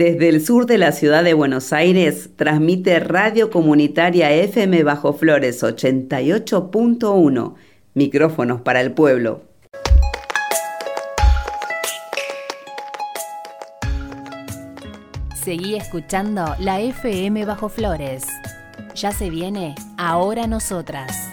Desde el sur de la ciudad de Buenos Aires transmite Radio Comunitaria FM Bajo Flores 88.1. Micrófonos para el pueblo. Seguí escuchando la FM Bajo Flores. Ya se viene Ahora Nosotras.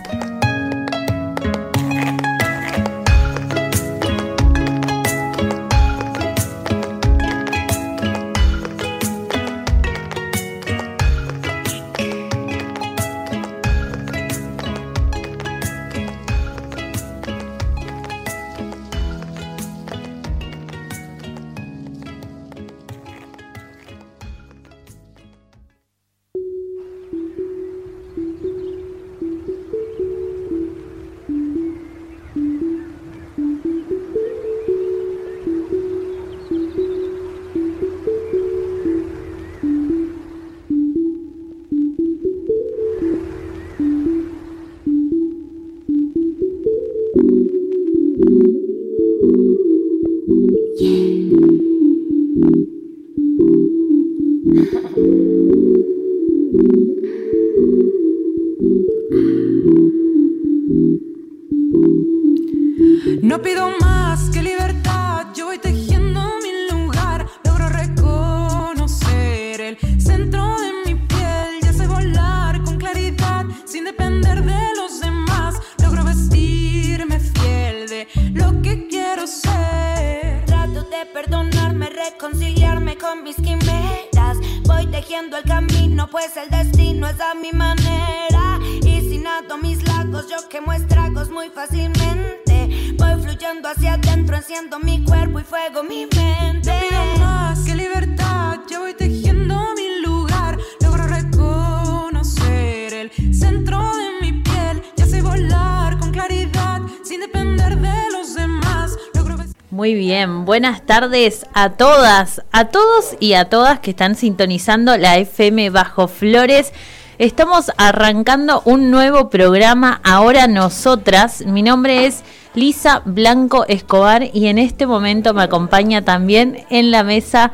Buenas tardes a todas, a todos y a todas que están sintonizando la FM Bajo Flores. Estamos arrancando un nuevo programa, ahora nosotras. Mi nombre es Lisa Blanco Escobar y en este momento me acompaña también en la mesa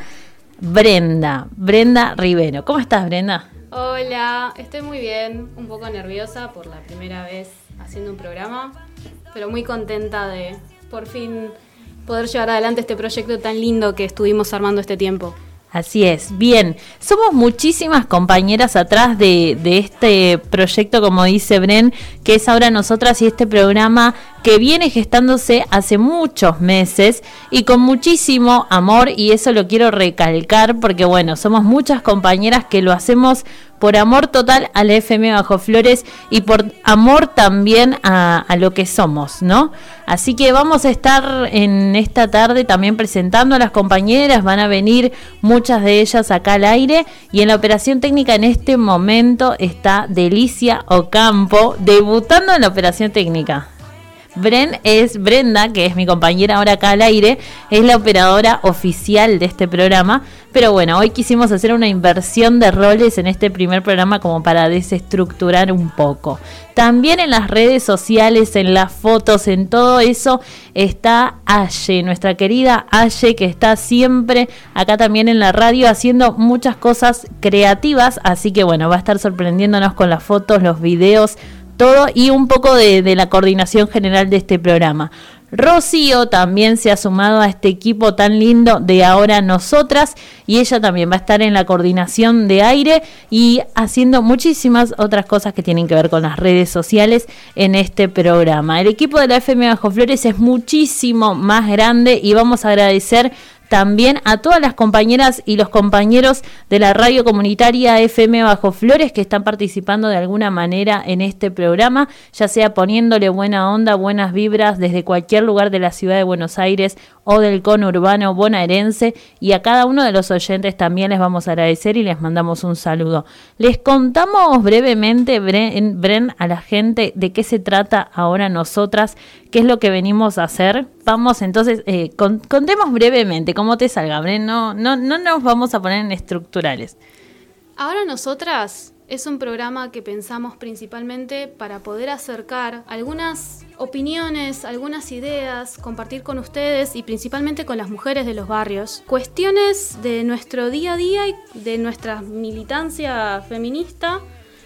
Brenda, Brenda Rivero. ¿Cómo estás, Brenda? Hola, estoy muy bien, un poco nerviosa por la primera vez haciendo un programa, pero muy contenta de por fin poder llevar adelante este proyecto tan lindo que estuvimos armando este tiempo. Así es, bien, somos muchísimas compañeras atrás de, de, este proyecto, como dice Bren, que es ahora nosotras y este programa que viene gestándose hace muchos meses y con muchísimo amor y eso lo quiero recalcar porque bueno, somos muchas compañeras que lo hacemos por amor total al FM Bajo Flores y por amor también a, lo que somos, ¿no? Así que vamos a estar en esta tarde también presentando a las compañeras, van a venir muchas de ellas acá al aire y en la operación técnica en este momento está Delicia Ocampo debutando en la operación técnica. Bren es Brenda, que es mi compañera ahora acá al aire, es la operadora oficial de este programa. Pero bueno, hoy quisimos hacer una inversión de roles en este primer programa como para desestructurar un poco. También en las redes sociales, en las fotos, en todo eso está Aye, nuestra querida Aye, que está siempre acá también en la radio haciendo muchas cosas creativas. Así que bueno, va a estar sorprendiéndonos con las fotos, los videos y un poco de, la coordinación general de este programa. Rocío también se ha sumado a este equipo tan lindo de ahora nosotras y ella también va a estar en la coordinación de aire y haciendo muchísimas otras cosas que tienen que ver con las redes sociales en este programa. El equipo de la FM Bajo Flores es muchísimo más grande y vamos a agradecer también a todas las compañeras y los compañeros de la radio comunitaria FM Bajo Flores que están participando de alguna manera en este programa, ya sea poniéndole buena onda, buenas vibras desde cualquier lugar de la ciudad de Buenos Aires o del conurbano bonaerense y a cada uno de los oyentes también les vamos a agradecer y les mandamos un saludo. Les contamos brevemente, Bren, a la gente de qué se trata ahora nosotras, qué es lo que venimos a hacer. Vamos entonces, eh, contemos brevemente cómo te salga, Bren, no, no, no nos vamos a poner en estructurales. Ahora nosotras es un programa que pensamos principalmente para poder acercar algunas opiniones, algunas ideas, compartir con ustedes y principalmente con las mujeres de los barrios. Cuestiones de nuestro día a día y de nuestra militancia feminista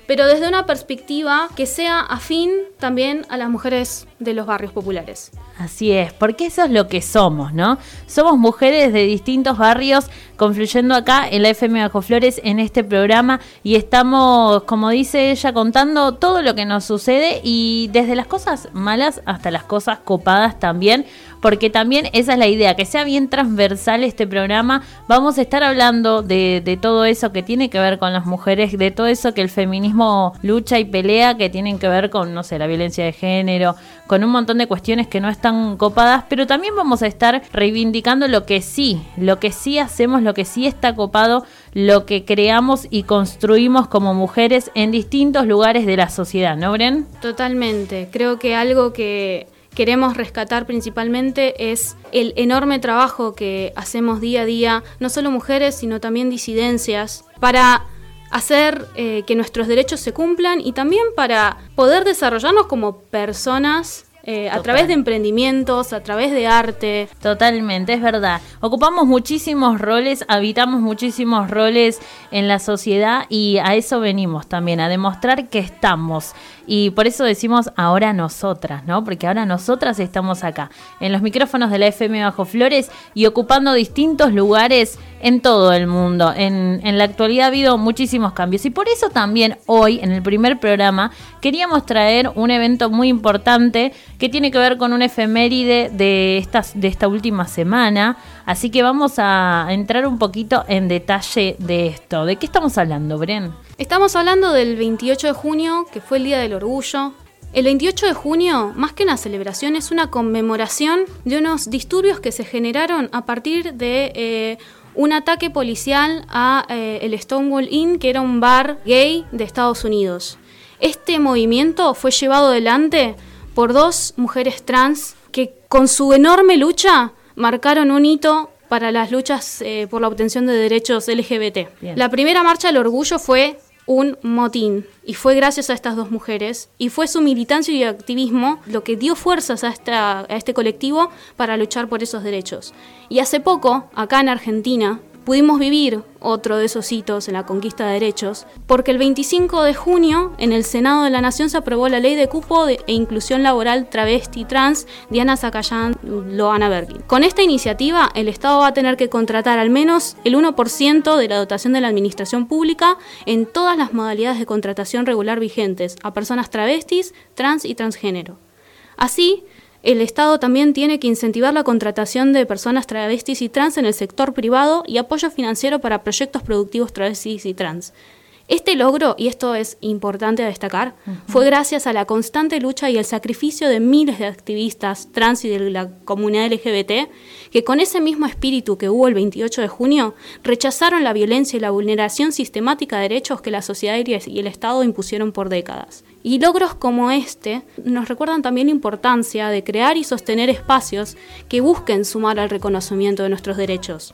pero desde una perspectiva que sea afín también a las mujeres de los barrios populares. Así es, porque eso es lo que somos, ¿no? Somos mujeres de distintos barrios confluyendo acá en la FM Bajo Flores en este programa y estamos, como dice ella, contando todo lo que nos sucede y desde las cosas malas hasta las cosas copadas también, porque también esa es la idea, que sea bien transversal este programa. Vamos a estar hablando de, todo eso que tiene que ver con las mujeres, de todo eso que el feminismo lucha y pelea, que tienen que ver con, no sé, la violencia de género, con un montón de cuestiones que no están copadas, pero también vamos a estar reivindicando lo que sí, lo que sí hacemos, lo que sí está copado, lo que creamos y construimos como mujeres en distintos lugares de la sociedad, ¿no, Bren? Totalmente. Creo que algo que queremos rescatar principalmente es el enorme trabajo que hacemos día a día, no solo mujeres, sino también disidencias, para hacer eh, que nuestros derechos se cumplan y también para poder desarrollarnos como personas eh, a través de emprendimientos, a través de arte. Totalmente, es verdad. Ocupamos muchísimos roles, habitamos muchísimos roles en la sociedad y a eso venimos también, a demostrar que estamos. Y por eso decimos ahora nosotras, ¿no? Porque ahora nosotras estamos acá, en los micrófonos de la FM Bajo Flores y ocupando distintos lugares en todo el mundo. En, en la actualidad ha habido muchísimos cambios y por eso también hoy, en el primer programa, queríamos traer un evento muy importante que tiene que ver con un efeméride de, estas, de esta última semana. Así que vamos a entrar un poquito en detalle de esto. ¿De qué estamos hablando, Bren? Estamos hablando del 28 de junio, que fue el Día del Orgullo. El 28 de junio, más que una celebración, es una conmemoración de unos disturbios que se generaron a partir de eh, un ataque policial a eh, el Stonewall Inn, que era un bar gay de Estados Unidos. Este movimiento fue llevado adelante por dos mujeres trans que con su enorme lucha marcaron un hito para las luchas eh, por la obtención de derechos LGBT. La primera marcha del orgullo fue un motín y fue gracias a estas dos mujeres y fue su militancia y activismo lo que dio fuerzas a, esta, a este colectivo para luchar por esos derechos. Y hace poco, acá en Argentina, pudimos vivir otro de esos hitos en la conquista de derechos, porque el 25 de junio en el Senado de la Nación se aprobó la ley de cupo e inclusión laboral travesti trans Diana Zacayán Loana Bergin. Con esta iniciativa, el Estado va a tener que contratar al menos el 1% de la dotación de la administración pública en todas las modalidades de contratación regular vigentes a personas travestis, trans y transgénero. Así, el Estado también tiene que incentivar la contratación de personas travestis y trans en el sector privado y apoyo financiero para proyectos productivos travestis y trans. Este logro, y esto es importante destacar, fue gracias a la constante lucha y el sacrificio de miles de activistas trans y de la comunidad LGBT, que con ese mismo espíritu que hubo el 28 de junio, rechazaron la violencia y la vulneración sistemática de derechos que la sociedad y el Estado impusieron por décadas. Y logros como este nos recuerdan también la importancia de crear y sostener espacios que busquen sumar al reconocimiento de nuestros derechos.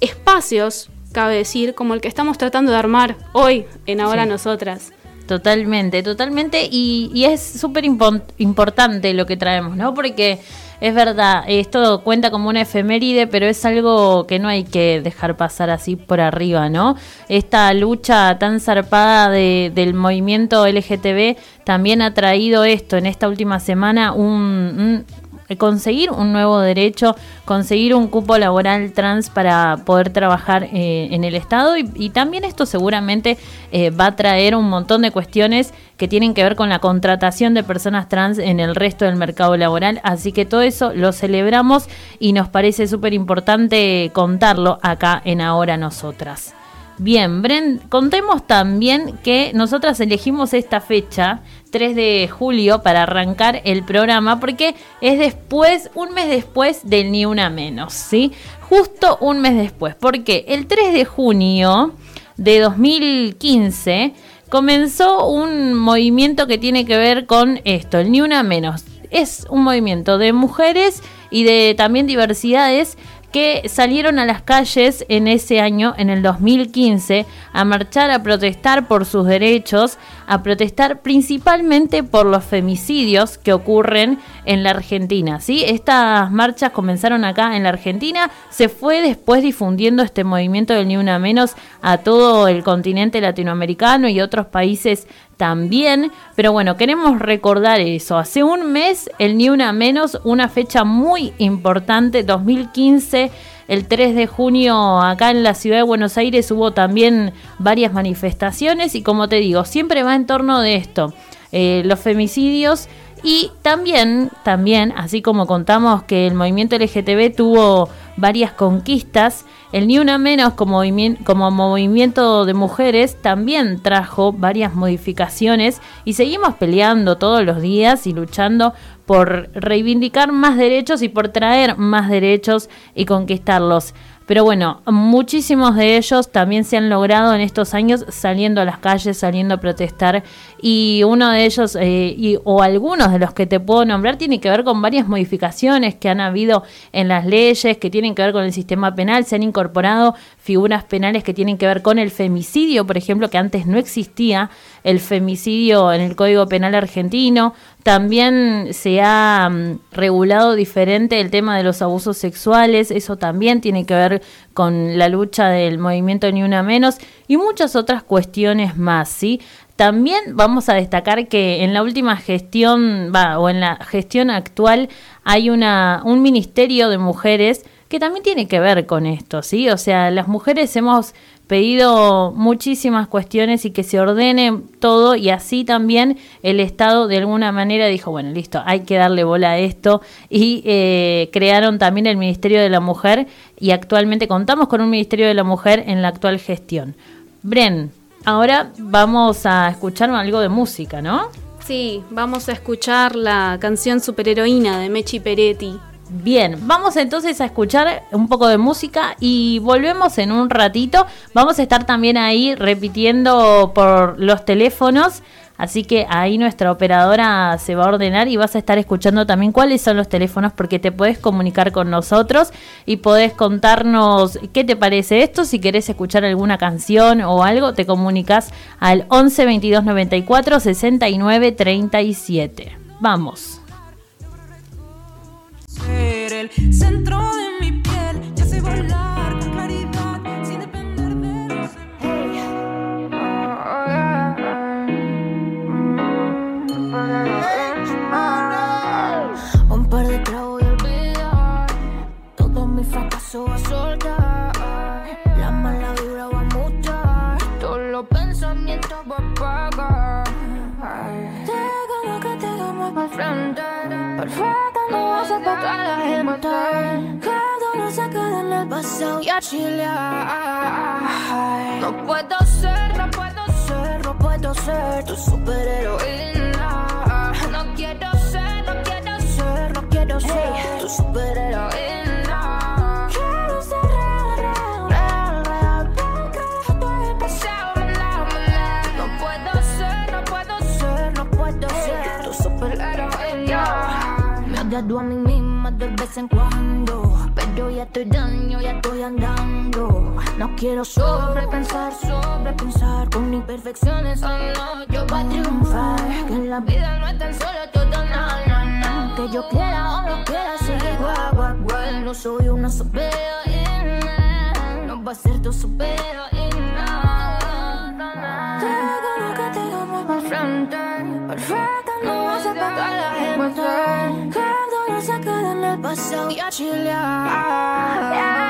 Espacios cabe decir, como el que estamos tratando de armar hoy en Ahora Nosotras. Totalmente, totalmente. Y, es súper importante lo que traemos, ¿no? Porque es verdad, esto cuenta como una efeméride, pero es algo que no hay que dejar pasar así por arriba, ¿no? Esta lucha tan zarpada del movimiento LGTB también ha traído esto en esta última semana un eh, conseguir un nuevo derecho, conseguir un cupo laboral trans para poder trabajar eh, en el Estado y, también esto seguramente eh, va a traer un montón de cuestiones que tienen que ver con la contratación de personas trans en el resto del mercado laboral, así que todo eso lo celebramos y nos parece súper importante contarlo acá en Ahora Nosotras. Bien, Bren, contemos también que nosotras elegimos esta fecha 3 de julio para arrancar el programa porque es después, un mes después del Ni Una Menos, ¿sí? Justo un mes después, porque el 3 de junio de 2015 comenzó un movimiento que tiene que ver con esto, el Ni Una Menos. Es un movimiento de mujeres y de también diversidades que salieron a las calles en ese año, en el 2015, a marchar, a protestar por sus derechos, a protestar principalmente por los femicidios que ocurren en la Argentina. ¿sí? Estas marchas comenzaron acá en la Argentina, se fue después difundiendo este movimiento del Ni Una Menos a todo el continente latinoamericano y otros países también, pero bueno, queremos recordar eso. Hace un mes, el Ni Una Menos, una fecha muy importante, 2015, el 3 de junio acá en la ciudad de Buenos Aires hubo también varias manifestaciones y como te digo, siempre va en torno de esto, eh, los femicidios y también, también, así como contamos que el movimiento LGTB tuvo varias conquistas, el Ni Una Menos como, como movimiento de mujeres también trajo varias modificaciones y seguimos peleando todos los días y luchando por reivindicar más derechos y por traer más derechos y conquistarlos. Pero bueno, muchísimos de ellos también se han logrado en estos años saliendo a las calles, saliendo a protestar. Y uno de ellos, eh, y, o algunos de los que te puedo nombrar, tiene que ver con varias modificaciones que han habido en las leyes, que tienen que ver con el sistema penal. Se han incorporado figuras penales que tienen que ver con el femicidio, por ejemplo, que antes no existía el femicidio en el Código Penal argentino. También se ha mm, regulado diferente el tema de los abusos sexuales, eso también tiene que ver con la lucha del movimiento Ni Una Menos y muchas otras cuestiones más, ¿sí? También vamos a destacar que en la última gestión, o en la gestión actual, hay una, un ministerio de mujeres que también tiene que ver con esto, ¿sí? O sea, las mujeres hemos pedido muchísimas cuestiones y que se ordene todo y así también el Estado de alguna manera dijo, bueno, listo, hay que darle bola a esto y eh, crearon también el Ministerio de la Mujer y actualmente contamos con un Ministerio de la Mujer en la actual gestión. Bren, ahora vamos a escuchar algo de música, ¿no? Sí, vamos a escuchar la canción Superheroína de Mechi Peretti. Bien, vamos entonces a escuchar un poco de música y volvemos en un ratito. Vamos a estar también ahí repitiendo por los teléfonos. Así que ahí nuestra operadora se va a ordenar y vas a estar escuchando también cuáles son los teléfonos porque te puedes comunicar con nosotros y podés contarnos qué te parece esto. Si querés escuchar alguna canción o algo, te comunicas al 11 22 94 69 37. Vamos ser el centro de mi piel. Ya sé volar con claridad sin depender de los Un par de tragos y olvidar todo mi fracaso a soltar. La mala vibra va a mutar, todos los pensamientos va a apagar. Tengo lo que tengo más para frente, perfecto no vas a toda la gente. Cada uno se queda en el pasado y a chilear. No puedo ser, no puedo ser, no puedo ser tu superheroína. No quiero ser, no quiero ser, no quiero ser tu superheroína. Vez en cuando. Pero ya estoy daño, ya estoy andando. No quiero sobrepensar, sobrepensar. Con imperfecciones, no, yo voy a triunfar. Que en la vida no es tan solo todo, no, no, no. Que yo quiera o no quiera ser guau, guau, guau. No soy una superheroína. No va a ser tu superheroína. Tengo lo que muy por frente. Perfecta, no vas a la gente. Cada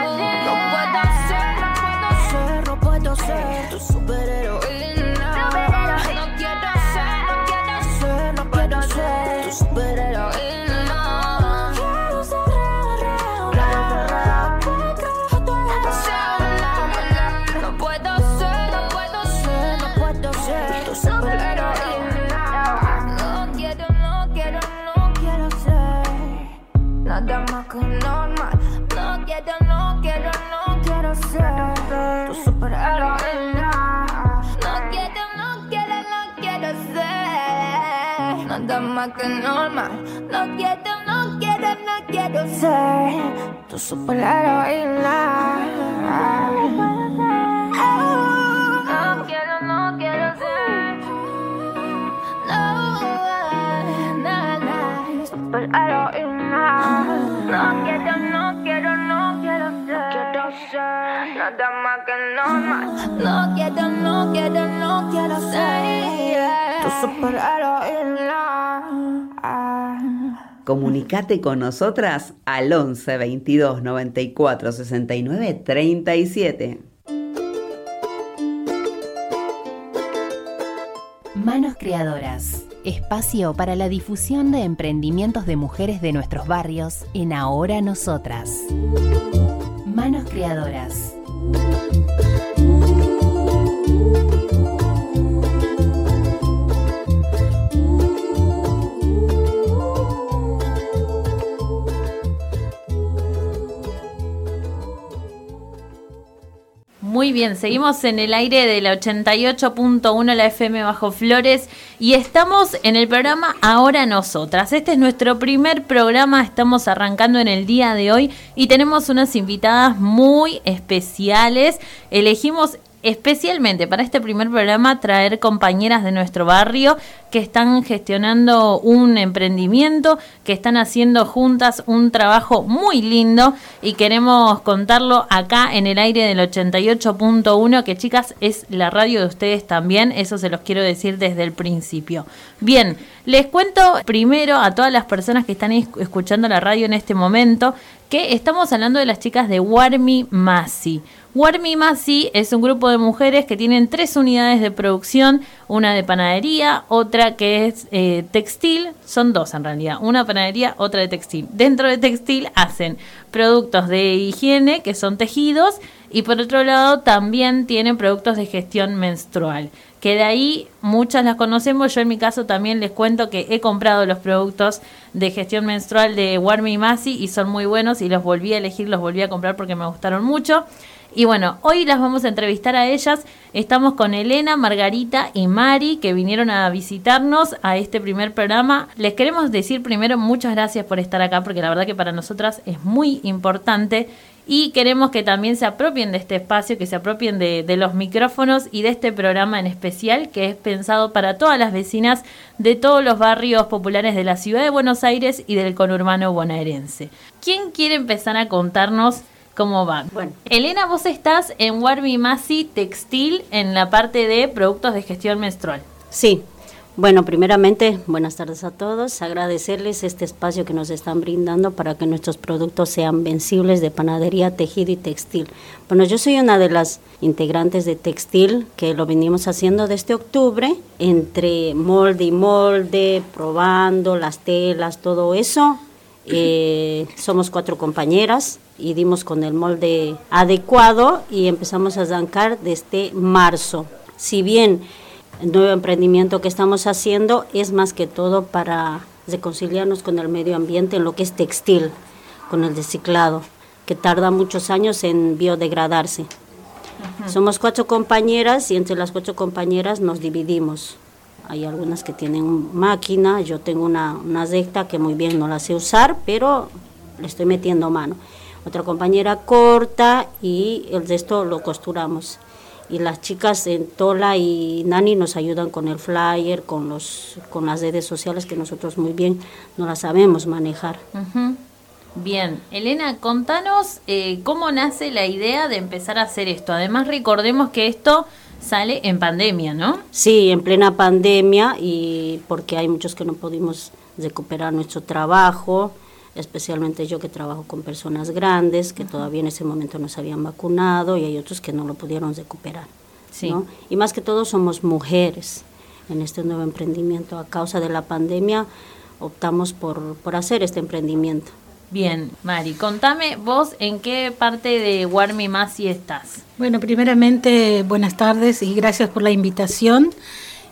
uno se queda en el pasado y más que normal. No quiero, no quiero, no quiero ser tu superheroína. No quiero, no quiero ser. No, no, no, superheroína. No quiero, no quiero, no quiero ser. Quiero ser nada más que no más. No quiero, no quiero, no quiero ser tu superheroína. Comunicate con nosotras al 11 22 94 69 37. Manos Creadoras. Espacio para la difusión de emprendimientos de mujeres de nuestros barrios en Ahora Nosotras. Manos Creadoras. Muy bien, seguimos en el aire de la 88.1 la FM Bajo Flores y estamos en el programa Ahora Nosotras. Este es nuestro primer programa, estamos arrancando en el día de hoy y tenemos unas invitadas muy especiales. Elegimos especialmente para este primer programa traer compañeras de nuestro barrio que están gestionando un emprendimiento, que están haciendo juntas un trabajo muy lindo y queremos contarlo acá en el aire del 88.1, que chicas es la radio de ustedes también, eso se los quiero decir desde el principio. Bien, les cuento primero a todas las personas que están escuchando la radio en este momento que estamos hablando de las chicas de Warmi Masi. Warmi Masi es un grupo de mujeres que tienen tres unidades de producción, una de panadería, otra que es eh, textil, son dos en realidad, una panadería, otra de textil. Dentro de textil hacen productos de higiene, que son tejidos, y por otro lado también tienen productos de gestión menstrual que de ahí muchas las conocemos. Yo en mi caso también les cuento que he comprado los productos de gestión menstrual de Warmi Masi y son muy buenos y los volví a elegir, los volví a comprar porque me gustaron mucho. Y bueno, hoy las vamos a entrevistar a ellas. Estamos con Elena, Margarita y Mari que vinieron a visitarnos a este primer programa. Les queremos decir primero muchas gracias por estar acá porque la verdad que para nosotras es muy importante y queremos que también se apropien de este espacio, que se apropien de, de, los micrófonos y de este programa en especial que es pensado para todas las vecinas de todos los barrios populares de la ciudad de Buenos Aires y del conurbano bonaerense. ¿Quién quiere empezar a contarnos cómo va? Bueno, Elena, vos estás en Warby Masi Textil en la parte de productos de gestión menstrual. Sí, bueno, primeramente, buenas tardes a todos. Agradecerles este espacio que nos están brindando para que nuestros productos sean vencibles de panadería, tejido y textil. Bueno, yo soy una de las integrantes de textil que lo venimos haciendo desde octubre, entre molde y molde, probando las telas, todo eso. Eh, somos cuatro compañeras y dimos con el molde adecuado y empezamos a zancar desde marzo. Si bien el nuevo emprendimiento que estamos haciendo es más que todo para reconciliarnos con el medio ambiente en lo que es textil, con el reciclado, que tarda muchos años en biodegradarse. Somos cuatro compañeras y entre las cuatro compañeras nos dividimos. Hay algunas que tienen máquina, yo tengo una, una recta que muy bien no la sé usar, pero le estoy metiendo mano. Otra compañera corta y el resto lo costuramos y las chicas en Tola y Nani nos ayudan con el flyer, con los con las redes sociales que nosotros muy bien no las sabemos manejar. Bien, Elena, contanos eh, cómo nace la idea de empezar a hacer esto. Además, recordemos que esto sale en pandemia, ¿no? Sí, en plena pandemia y porque hay muchos que no pudimos recuperar nuestro trabajo, especialmente yo que trabajo con personas grandes que todavía en ese momento no se habían vacunado y hay otros que no lo pudieron recuperar. Sí. ¿no? Y más que todo somos mujeres en este nuevo emprendimiento. A causa de la pandemia optamos por, por hacer este emprendimiento. Bien, Mari, contame vos en qué parte de Warmi Masi estás. Bueno, primeramente, buenas tardes y gracias por la invitación.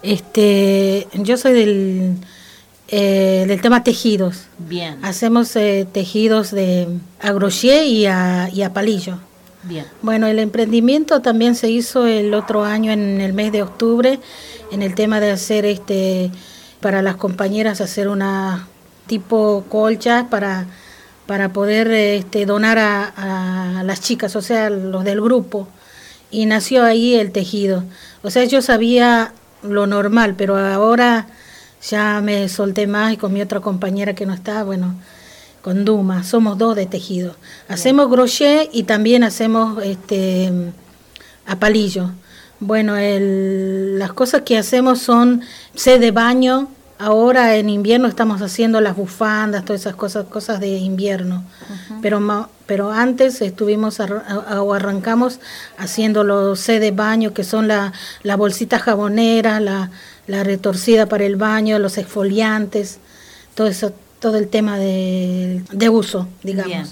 Este, yo soy del, eh, del tema tejidos. Bien, Hacemos eh, tejidos de a crochet y a, y a palillo. bien. Bueno, el emprendimiento también se hizo el otro año en el mes de octubre en el tema de hacer este para las compañeras hacer una tipo colcha para para poder este, donar a, a las chicas, o sea, los del grupo. Y nació ahí el tejido. O sea, yo sabía lo normal, pero ahora ya me solté más y con mi otra compañera que no está, bueno, con Duma, somos dos de tejido. Hacemos crochet y también hacemos este a palillo. Bueno, el- las cosas que hacemos son sed de baño. Ahora en invierno estamos haciendo las bufandas, todas esas cosas, cosas de invierno. Pero ma- pero antes estuvimos o arrancamos haciendo los sed de baño, que son la, la bolsita jabonera, la, la retorcida para el baño, los exfoliantes, todo eso, todo el tema de, de uso, digamos. Bien.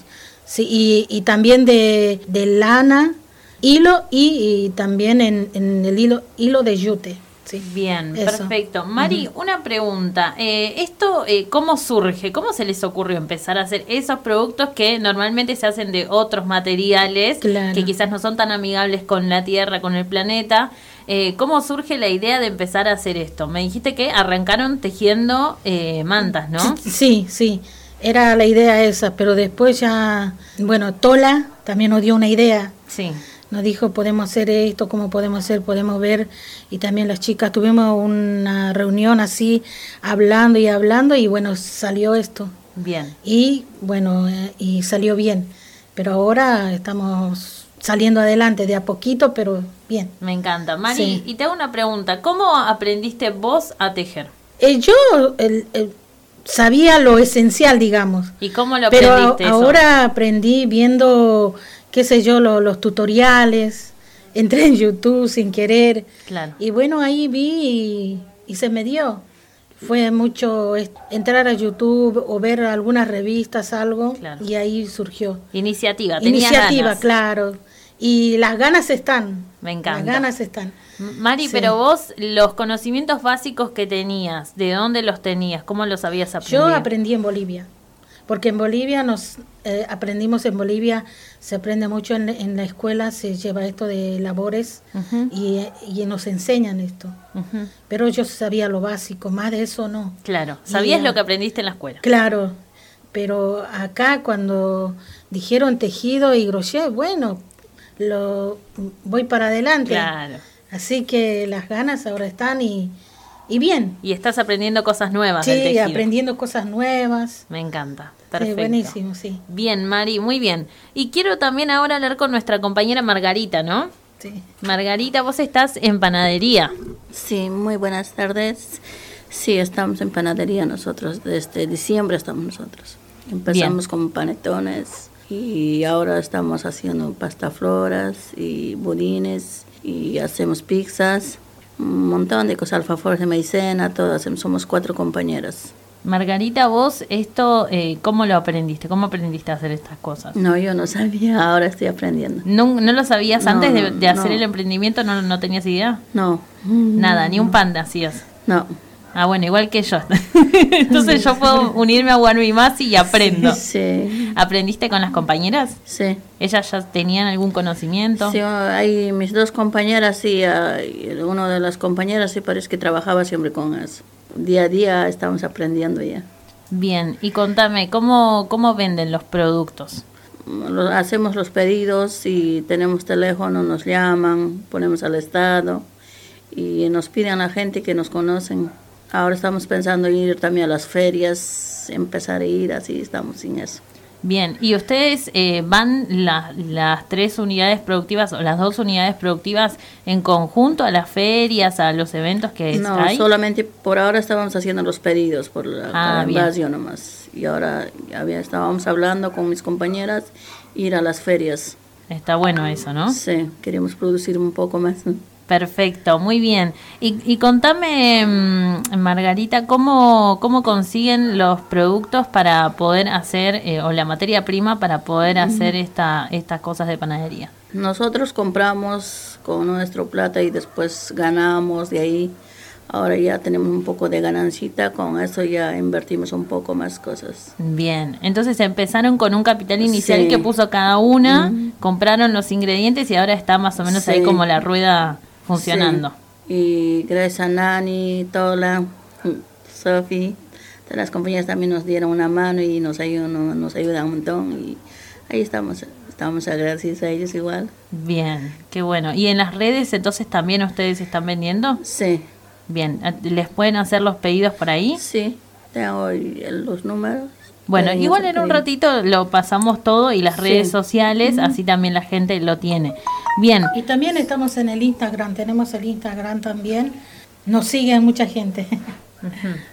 Sí, y, y también de, de lana, hilo y, y también en, en el hilo, hilo de yute. Sí. Bien, Eso. perfecto. Mari, una pregunta. Eh, ¿Esto eh, cómo surge? ¿Cómo se les ocurrió empezar a hacer esos productos que normalmente se hacen de otros materiales Claro. que quizás no son tan amigables con la Tierra, con el planeta? Eh, ¿Cómo surge la idea de empezar a hacer esto? Me dijiste que arrancaron tejiendo eh, mantas, ¿no? Sí, sí, era la idea esa, pero después ya, bueno, Tola también nos dio una idea. Sí. Nos dijo, podemos hacer esto, cómo podemos hacer, podemos ver. Y también las chicas tuvimos una reunión así, hablando y hablando, y bueno, salió esto. Bien. Y bueno, eh, y salió bien. Pero ahora estamos saliendo adelante de a poquito, pero bien. Me encanta. Mari, Sí. y te hago una pregunta. ¿Cómo aprendiste vos a tejer? Eh, yo el- el- sabía lo esencial, digamos. ¿Y cómo lo Pero aprendiste eso? ahora aprendí viendo, qué sé yo, lo- los tutoriales. Entré en YouTube sin querer. Claro. Y bueno, ahí vi y, y se me dio. Fue mucho entrar a YouTube o ver algunas revistas, algo, Claro. y ahí surgió. Iniciativa. Iniciativa, ganas. claro. Y las ganas están. Me encanta. Las ganas están. Mari, Sí. pero vos, los conocimientos básicos que tenías, ¿de dónde los tenías? ¿Cómo los habías aprendido? Yo aprendí en Bolivia, porque en Bolivia nos eh, aprendimos en Bolivia, se aprende mucho en, en la escuela, se lleva esto de labores y, y nos enseñan esto. Pero yo sabía lo básico, más de eso no. Claro, sabías Y, lo que aprendiste en la escuela. Claro, pero acá cuando dijeron tejido y crochet, bueno, lo voy para adelante. Claro. Así que las ganas ahora están y, y bien. Y estás aprendiendo cosas nuevas del Sí, tejido. aprendiendo cosas nuevas. Me encanta. Sí, Perfecto. buenísimo, sí. Bien, Mari, muy bien. Y quiero también ahora hablar con nuestra compañera Margarita, ¿no? sí. Margarita, vos estás en panadería. Sí, muy buenas tardes. Sí, estamos en panadería nosotros. Desde diciembre estamos nosotros. Empezamos con panetones y ahora estamos haciendo pasta floras y budines y hacemos pizzas, un montón de cosas, alfajores de maicena, hacemos. Somos cuatro compañeras. Margarita, vos esto, eh, ¿cómo lo aprendiste? ¿Cómo aprendiste a hacer estas cosas? No, yo no sabía, ahora estoy aprendiendo. ¿No, no lo sabías No, antes de, de hacer no. el emprendimiento? ¿No, ¿No tenías idea? No, Nada, ni un pan hacías. no. Ah, bueno, igual que yo. Entonces yo puedo unirme a One Más y aprendo. Sí, ¿Aprendiste con las compañeras? sí. ¿Ellas ya tenían algún conocimiento? Sí, hay mis dos compañeras, sí, hay una de las compañeras sí parece que trabajaba siempre con eso. Día a día estamos aprendiendo ya. Bien, y contame, ¿cómo, cómo venden los productos? Hacemos los pedidos y tenemos teléfono, nos llaman, ponemos al estado y nos piden a la gente que nos conocen. Ahora estamos pensando en ir también a las ferias, empezar a ir, así estamos sin eso. Bien, ¿y ustedes eh, van la- las tres unidades productivas o las dos unidades productivas en conjunto a las ferias, a los eventos que No, hay? solamente por ahora estábamos haciendo los pedidos por la Ah, nomás. Y ahora había, estábamos hablando con mis compañeras ir a las ferias. Está bueno eso, ¿no? Sí, queremos producir un poco más. Perfecto, muy bien. Y, y contame, mm, Margarita, ¿cómo, ¿cómo consiguen los productos para poder hacer, eh, o la materia prima para poder hacer esta, estas cosas de panadería? Nosotros compramos con nuestro plata y después ganamos de ahí. Ahora ya tenemos un poco de ganancita, con eso ya invertimos un poco más cosas. Bien, entonces empezaron con un capital inicial Sí. que puso cada una, compraron los ingredientes y ahora está más o menos ahí como la rueda funcionando. Sí. Y gracias a Nani, Tola, Sofi, Las compañeras también nos dieron una mano y nos ayudan, nos ayudan un montón y ahí estamos, estamos agradecidos a ellos igual. Bien, qué bueno. ¿Y en las redes entonces también ustedes están vendiendo? Sí. Bien, ¿les pueden hacer los pedidos por ahí? Sí, tengo los números. Bueno, igual en un ratito lo pasamos todo y las redes sociales, así también la gente lo tiene. Bien. Y también estamos en el Instagram, tenemos el Instagram también. Nos siguen mucha gente.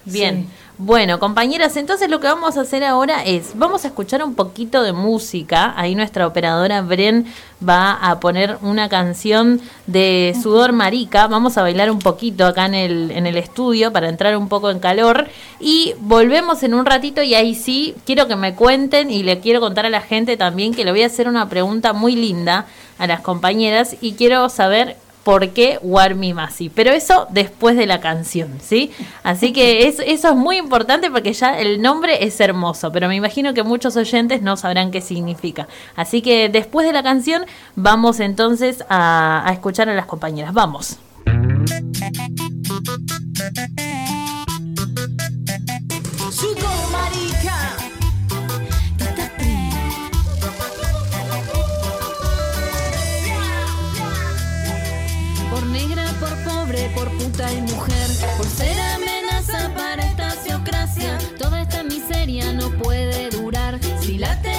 Bien. Bueno, compañeras, entonces lo que vamos a hacer ahora es, vamos a escuchar un poquito de música. Ahí nuestra operadora Bren va a poner una canción de Sudor Marica. Vamos a bailar un poquito acá en el, en el estudio para entrar un poco en calor. Y volvemos en un ratito y ahí sí, quiero que me cuenten y le quiero contar a la gente también que le voy a hacer una pregunta muy linda a las compañeras y quiero saber por qué Warmi Masi. Pero eso después de la canción, ¿sí? Así que eso es muy importante porque ya el nombre es hermoso, pero me imagino que muchos oyentes no sabrán qué significa. Así que después de la canción vamos entonces a, a escuchar a las compañeras. Vamos. Mujer, por ser amenaza para esta sociocracia. Toda esta miseria no puede durar si late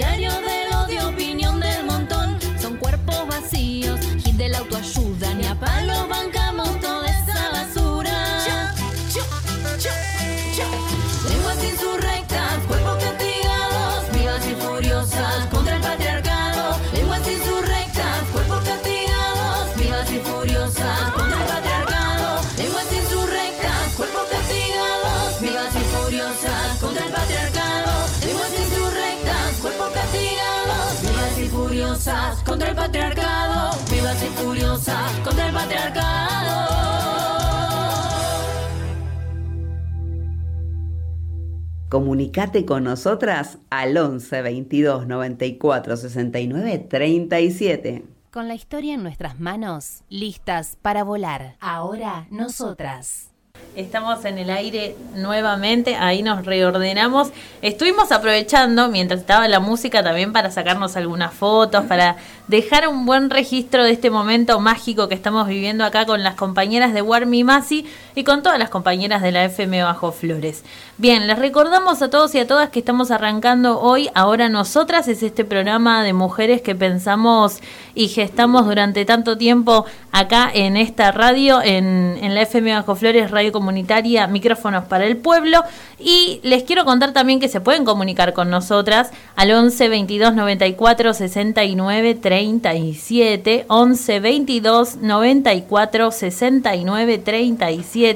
diarios del odio, opinión del montón. Son cuerpos vacíos, hit de la autoayuda, furiosas contra el patriarcado. Vivas y furiosas contra el patriarcado. Comunicate con nosotras al 11 22 94 69 37. Con la historia en nuestras manos, listas para volar. Ahora nosotras. Estamos en el aire nuevamente, ahí nos reordenamos. Estuvimos aprovechando, mientras estaba la música, también para sacarnos algunas fotos, para dejar un buen registro de este momento mágico que estamos viviendo acá con las compañeras de Warmi Masi y con todas las compañeras de la FM Bajo Flores. Bien, les recordamos a todos y a todas que estamos arrancando hoy, ahora nosotras, es este programa de mujeres que pensamos y gestamos durante tanto tiempo acá en esta radio, en, en la FM Bajo Flores, Radio Comunitaria, Micrófonos para el Pueblo. Y les quiero contar también que se pueden comunicar con nosotras al 11 22 94 69 37, 11 22 94 69 37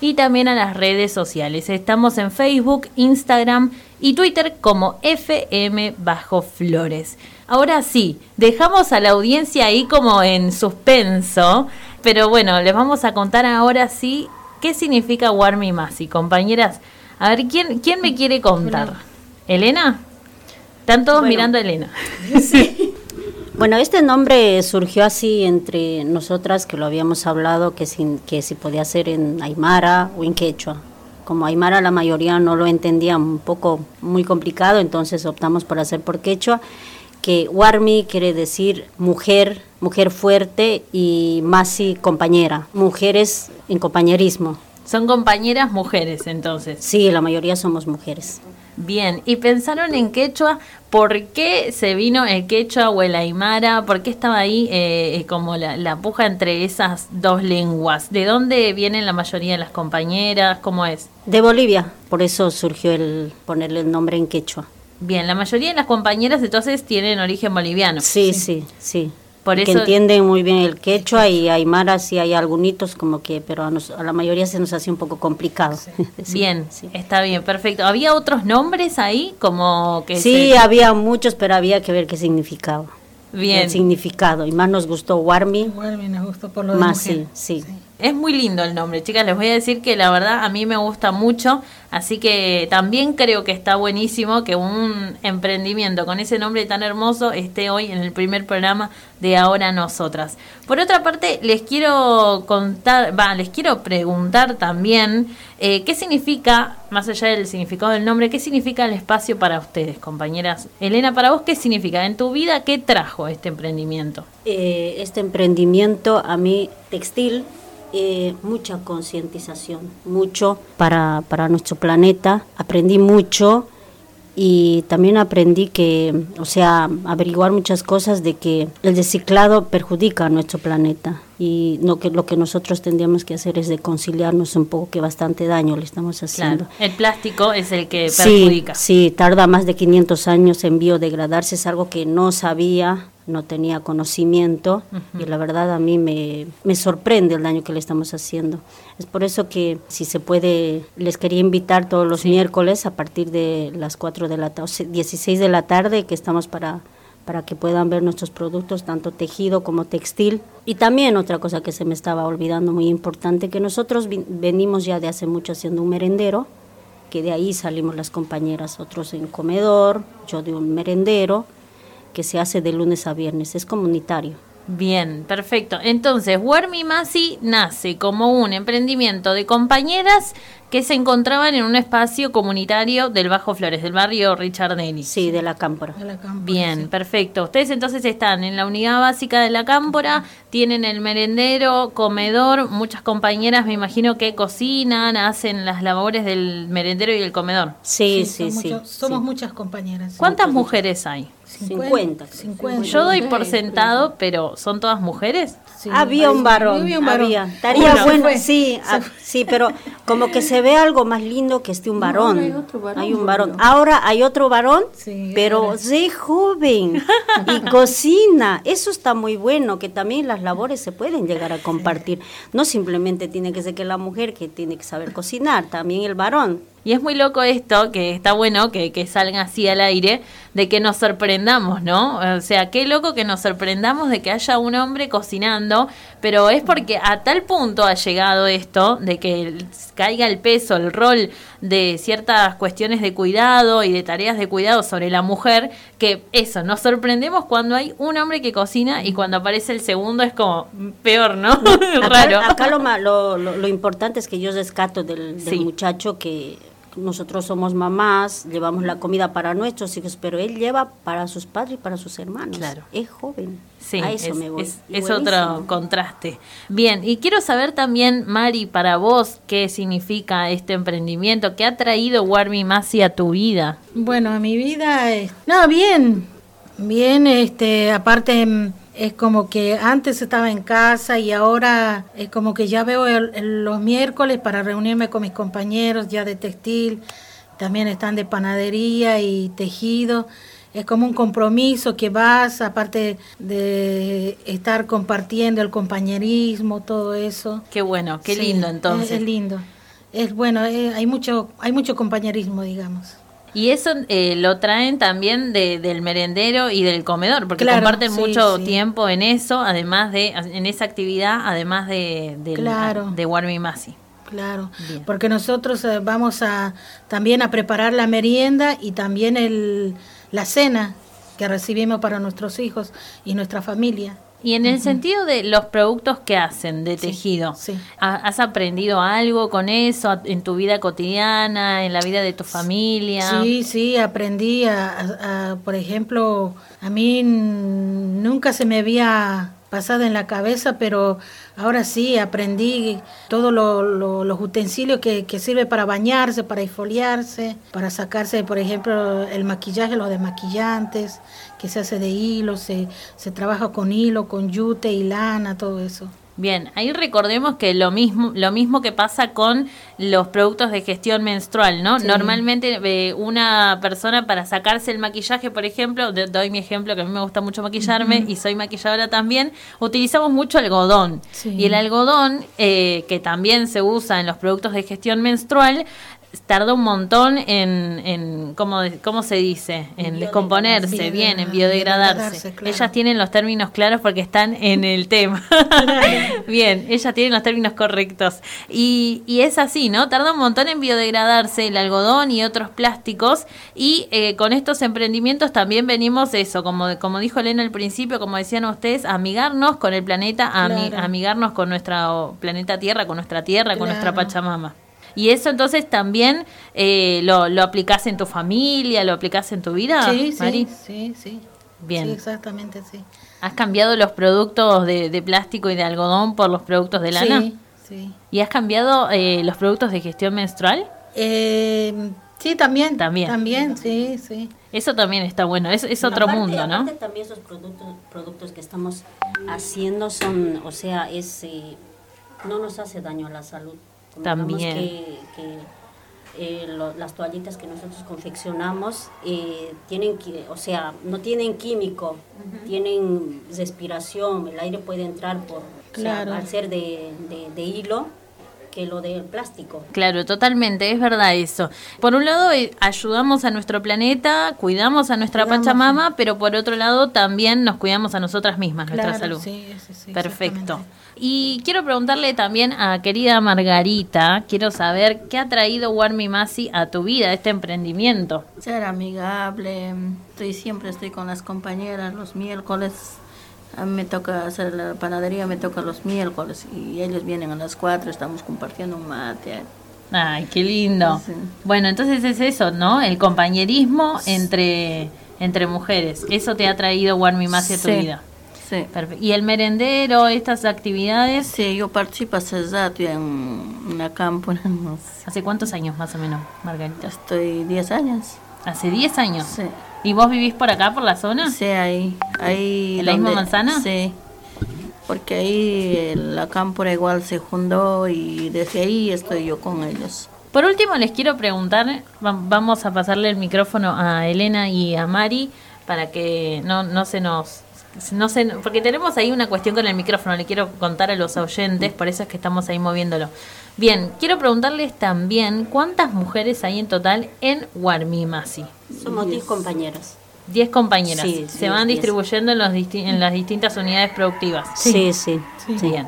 y también a las redes sociales. Estamos en Facebook, Instagram y Twitter como FM Bajo Flores. Ahora sí, dejamos a la audiencia ahí como en suspenso, pero bueno, les vamos a contar ahora sí qué significa Warmi Masi. Compañeras, a ver, ¿quién, quién me quiere contar? ¿Elena? Están todos Bueno. mirando a Elena. Bueno, este nombre surgió así entre nosotras que lo habíamos hablado que, sin, que si podía ser en Aymara o en Quechua. Como Aymara la mayoría no lo entendía un poco muy complicado, entonces optamos por hacer por Quechua, que Warmi quiere decir mujer, mujer fuerte y Masi compañera, mujeres en compañerismo. Son compañeras mujeres, entonces. Sí, la mayoría somos mujeres. Bien, y pensaron en quechua, ¿por qué se vino el quechua o el aymara? ¿Por qué estaba ahí eh, eh, como la, la puja entre esas dos lenguas? ¿De dónde vienen la mayoría de las compañeras? ¿Cómo es? De Bolivia, por eso surgió el ponerle el nombre en quechua. Bien, la mayoría de las compañeras entonces tienen origen boliviano. Sí, sí, sí. Por que eso- entienden muy bien el quechua y aymara sí hay algunos como que, pero a, nos- a la mayoría se nos hace un poco complicado. Sí, bien, sí. está bien, perfecto. ¿Había otros nombres ahí como que Sí, se- había muchos, pero había que ver qué significaba. Bien. El significado. Y más nos gustó Warmi, Igual me gustó por lo de más mujer. sí, sí. Es muy lindo el nombre, chicas. Les voy a decir que la verdad a mí me gusta mucho. Así que también creo que está buenísimo que un emprendimiento con ese nombre tan hermoso esté hoy en el primer programa de Ahora Nosotras. Por otra parte, les quiero contar, va, les quiero preguntar también eh, qué significa, más allá del significado del nombre, qué significa el espacio para ustedes, compañeras. Elena, para vos, ¿qué significa? En tu vida, ¿qué trajo este emprendimiento? Eh, este emprendimiento a mí textil eh, mucha concientización mucho para, para nuestro planeta aprendí mucho y también aprendí que o sea averiguar muchas cosas de que el reciclado perjudica a nuestro planeta y no que lo que nosotros tendríamos que hacer es de conciliarnos un poco que bastante daño le estamos haciendo Claro, el plástico es el que Sí, perjudica. sí, tarda más de 500 años en biodegradarse, es algo que no sabía, no tenía conocimiento y la verdad a mí me, me sorprende el daño que le estamos haciendo. Es por eso que si se puede, les quería invitar todos los miércoles a partir de las 4 de la tarde, 16 de la tarde, que estamos para para que puedan ver nuestros productos, tanto tejido como textil. Y también otra cosa que se me estaba olvidando, muy importante, que nosotros venimos ya de hace mucho haciendo un merendero, que de ahí salimos las compañeras, otros en comedor, yo de un merendero, que se hace de lunes a viernes, es comunitario. Bien, perfecto. Entonces, Warmi Masi nace como un emprendimiento de compañeras que se encontraban en un espacio comunitario del Bajo Flores, del barrio Richard Dennis. Sí, de la cámpora. De la cámpora, Bien, sí. perfecto. Ustedes entonces están en la unidad básica de la cámpora, tienen el merendero, comedor, muchas compañeras me imagino que cocinan, hacen las labores del merendero y el comedor. Sí, sí, sí. muchos- somos sí. muchas compañeras. ¿Cuántas mujeres hay? 50. 50. Yo doy por sentado, pero ¿son todas mujeres? Sí, había hay- un varón, había un varón. había. Estaría Uno bueno, sí, ah, sí, pero como que se ve algo más lindo que esté un varón. hay otro varón, Hay un varón. Ahora hay otro varón, Sí, pero de joven y cocina. Eso está muy bueno, que también las labores se pueden llegar a compartir. No simplemente tiene que ser que la mujer que tiene que saber cocinar, también el varón. Y es muy loco esto, que está bueno que, que salga así al aire, de que nos sorprendamos, ¿no? O sea, qué loco que nos sorprendamos de que haya un hombre cocinando, pero es porque a tal punto ha llegado esto, de que caiga el peso, el rol de ciertas cuestiones de cuidado y de tareas de cuidado sobre la mujer, que eso, nos sorprendemos cuando hay un hombre que cocina y cuando aparece el segundo es como peor, ¿no? Raro. Acá, acá lo, lo, lo- lo importante es que yo rescato del, del Sí. muchacho que nosotros somos mamás, llevamos la comida para nuestros hijos, pero él lleva para sus padres y para sus hermanos. Claro. Es joven. Sí, a eso es, me voy. es- otro contraste. Bien, y quiero saber también, Mari, para vos, qué significa este emprendimiento, qué ha traído Warmi Masi a tu vida. Bueno, a mi vida es... No, bien, bien, este, aparte mm, es como que antes estaba en casa y ahora es como que ya veo el- el- los miércoles para reunirme con mis compañeros ya de textil, también están de panadería y tejido. Es como un compromiso que vas, aparte de estar compartiendo el compañerismo, todo eso. Qué bueno, qué Sí, lindo es- entonces. Es, lindo. Es bueno, eh, hay mucho hay mucho compañerismo, digamos. Y eso eh, lo traen también de, del merendero y del comedor, porque Claro, comparten sí, mucho sí. tiempo en eso, además de, en esa actividad, además de, del- Claro. de Warmi Masi. Claro, Bien. porque nosotros eh, vamos a también a preparar la merienda y también el, la cena que recibimos para nuestros hijos y nuestra familia. Y en el sentido de los productos que hacen de tejido, sí. ¿ha- ¿has aprendido algo con eso en tu vida cotidiana, en la vida de tu familia? Sí, sí, aprendí a, por ejemplo, a mí nunca se me había pasada en la cabeza, pero ahora sí aprendí todos lo- lo- los utensilios que, que sirve para bañarse, para esfoliarse, para sacarse, por ejemplo, el maquillaje, los desmaquillantes, que se hace de hilo, se, se trabaja con hilo, con yute y lana, todo eso. Bien, ahí recordemos que lo mismo, lo mismo que pasa con los productos de gestión menstrual, ¿no? Sí. Normalmente eh, una persona para sacarse el maquillaje, por ejemplo, de- doy mi ejemplo que a mí me gusta mucho maquillarme y soy maquilladora también, utilizamos mucho algodón. Sí. Y el algodón, eh, que también se usa en los productos de gestión menstrual, tarda un montón en, en ¿cómo, cómo se dice? En descomponerse, bien, en biodegradarse. biodegradarse, claro. Ellas tienen los términos claros porque están en el tema. Bien, ellas tienen los términos correctos. Y, y es así, ¿no? Tarda un montón en biodegradarse el algodón y otros plásticos. Y eh, con estos emprendimientos también venimos eso, como, como dijo Elena al principio, como decían ustedes, amigarnos con el planeta, Claro. amigarnos con nuestro planeta Tierra, con nuestra Tierra, con nuestra. Pachamama. Y eso entonces también eh, lo, lo aplicás en tu familia, lo aplicás en tu vida, sí, sí, sí, sí. Bien. Sí, exactamente, sí. ¿Has cambiado los productos de, de plástico y de algodón por los productos de lana? Sí, sí. ¿Y has cambiado eh, los productos de gestión menstrual? Eh, sí, también. También. También, sí, sí. Eso también está bueno, es, es otro Aparte- mundo, ¿no? aparte también esos productos, productos que estamos haciendo son, o sea, es, eh, no nos hace daño a la salud. También. Que, que, eh, lo- las toallitas que nosotros confeccionamos eh, tienen, o sea, no tienen químico, tienen respiración, el aire puede entrar por, o sea, Claro. al ser de, de- de hilo que lo de plástico. Claro, totalmente, es verdad eso. Por un lado, eh, ayudamos a nuestro planeta, cuidamos a nuestra Cuidamos, Pachamama, pero por otro lado también nos cuidamos a nosotras mismas, nuestra salud. sí, sí, sí, Perfecto. Y quiero preguntarle también a querida Margarita, quiero saber qué ha traído Warmi Masi a tu vida, este emprendimiento. Ser amigable, estoy siempre estoy con las compañeras los miércoles. A mí me toca hacer la panadería, me toca los miércoles y ellos vienen a las 4, estamos compartiendo un mate. Ay, qué lindo. Sí. Bueno, entonces es eso, ¿no? El compañerismo entre, entre mujeres. Eso te ha traído Warmi Masi a tu Sí. vida. Sí. Perfecto. ¿Y el merendero, estas actividades? Sí, yo participo hace rato en una campo, no sé, ¿Hace cuántos años más o menos, Margarita? estoy 10 años. Hace 10 años. Sí. ¿Y vos vivís por acá, por la zona? Sí, ahí. ahí ¿En la misma manzana? Sí. Porque ahí eh, la cámpora igual se fundó y desde ahí estoy yo con ellos. Por último, les quiero preguntar, va- vamos a pasarle el micrófono a Elena y a Mari para que no, no se nos... No se, porque tenemos ahí una cuestión con el micrófono, le quiero contar a los oyentes, por eso es que estamos ahí moviéndolo. Bien, quiero preguntarles también cuántas mujeres hay en total en Warmimasi. Somos 10 compañeras. 10 compañeras. Sí, se sí, van distribuyendo en, los en las distintas unidades productivas. Sí, sí. Bien.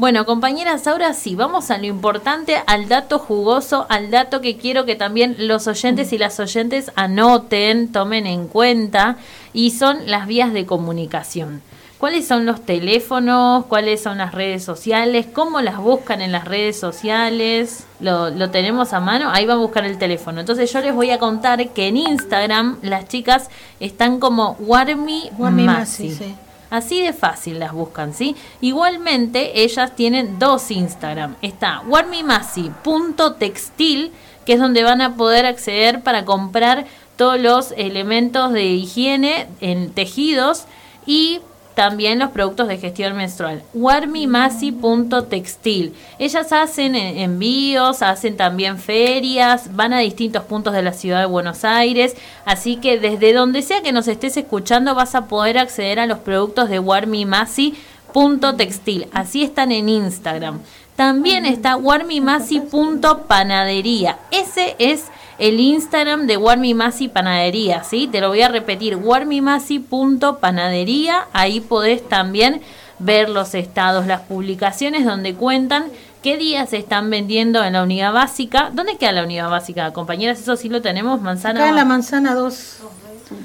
Bueno, compañeras, ahora sí, vamos a lo importante, al dato jugoso, al dato que quiero que también los oyentes y las oyentes anoten, tomen en cuenta, y son las vías de comunicación. ¿Cuáles son los teléfonos? ¿Cuáles son las redes sociales? ¿Cómo las buscan en las redes sociales? ¿Lo, lo tenemos a mano? Ahí va a buscar el teléfono. Entonces yo les voy a contar que en Instagram las chicas están como Warmi, Warmi Masi. Masi, sí. Así de fácil las buscan, ¿sí? Igualmente, ellas tienen dos Instagram. Está warmimasi.textil, que es donde van a poder acceder para comprar todos los elementos de higiene en tejidos y también los productos de gestión menstrual. warmimasi.textil. Ellas hacen envíos, hacen también ferias, van a distintos puntos de la ciudad de Buenos Aires, así que desde donde sea que nos estés escuchando vas a poder acceder a los productos de warmimasi.textil. Así están en Instagram. También está warmimasi.panadería. Ese es el Instagram de Warmimasi Panadería, ¿sí? Te lo voy a repetir, warmimasi.panadería. Ahí podés también ver los estados, las publicaciones donde cuentan qué días se están vendiendo en la unidad básica. ¿Dónde queda la unidad básica, compañeras? Eso sí lo tenemos, manzana. Acá en la manzana 2.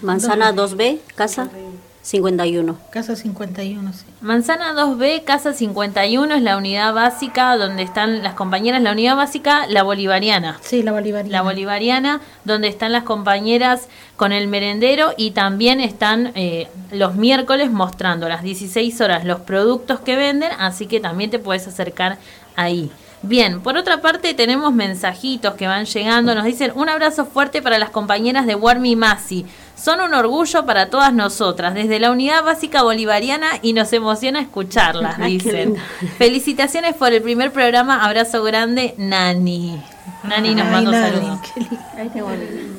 Manzana 2B, casa. 51. Casa 51, sí. Manzana 2B, Casa 51 es la unidad básica donde están las compañeras, la unidad básica, la bolivariana. Sí, la bolivariana. La bolivariana, donde están las compañeras con el merendero y también están eh, los miércoles mostrando a las 16 horas los productos que venden, así que también te puedes acercar ahí. Bien, por otra parte tenemos mensajitos que van llegando, nos dicen un abrazo fuerte para las compañeras de Warmi Masi. Son un orgullo para todas nosotras, desde la unidad básica bolivariana y nos emociona escucharlas, dicen. Felicitaciones por el primer programa, abrazo grande, Nani. Nani nos manda un Nani, saludo. qué lindo. Ahí tengo el-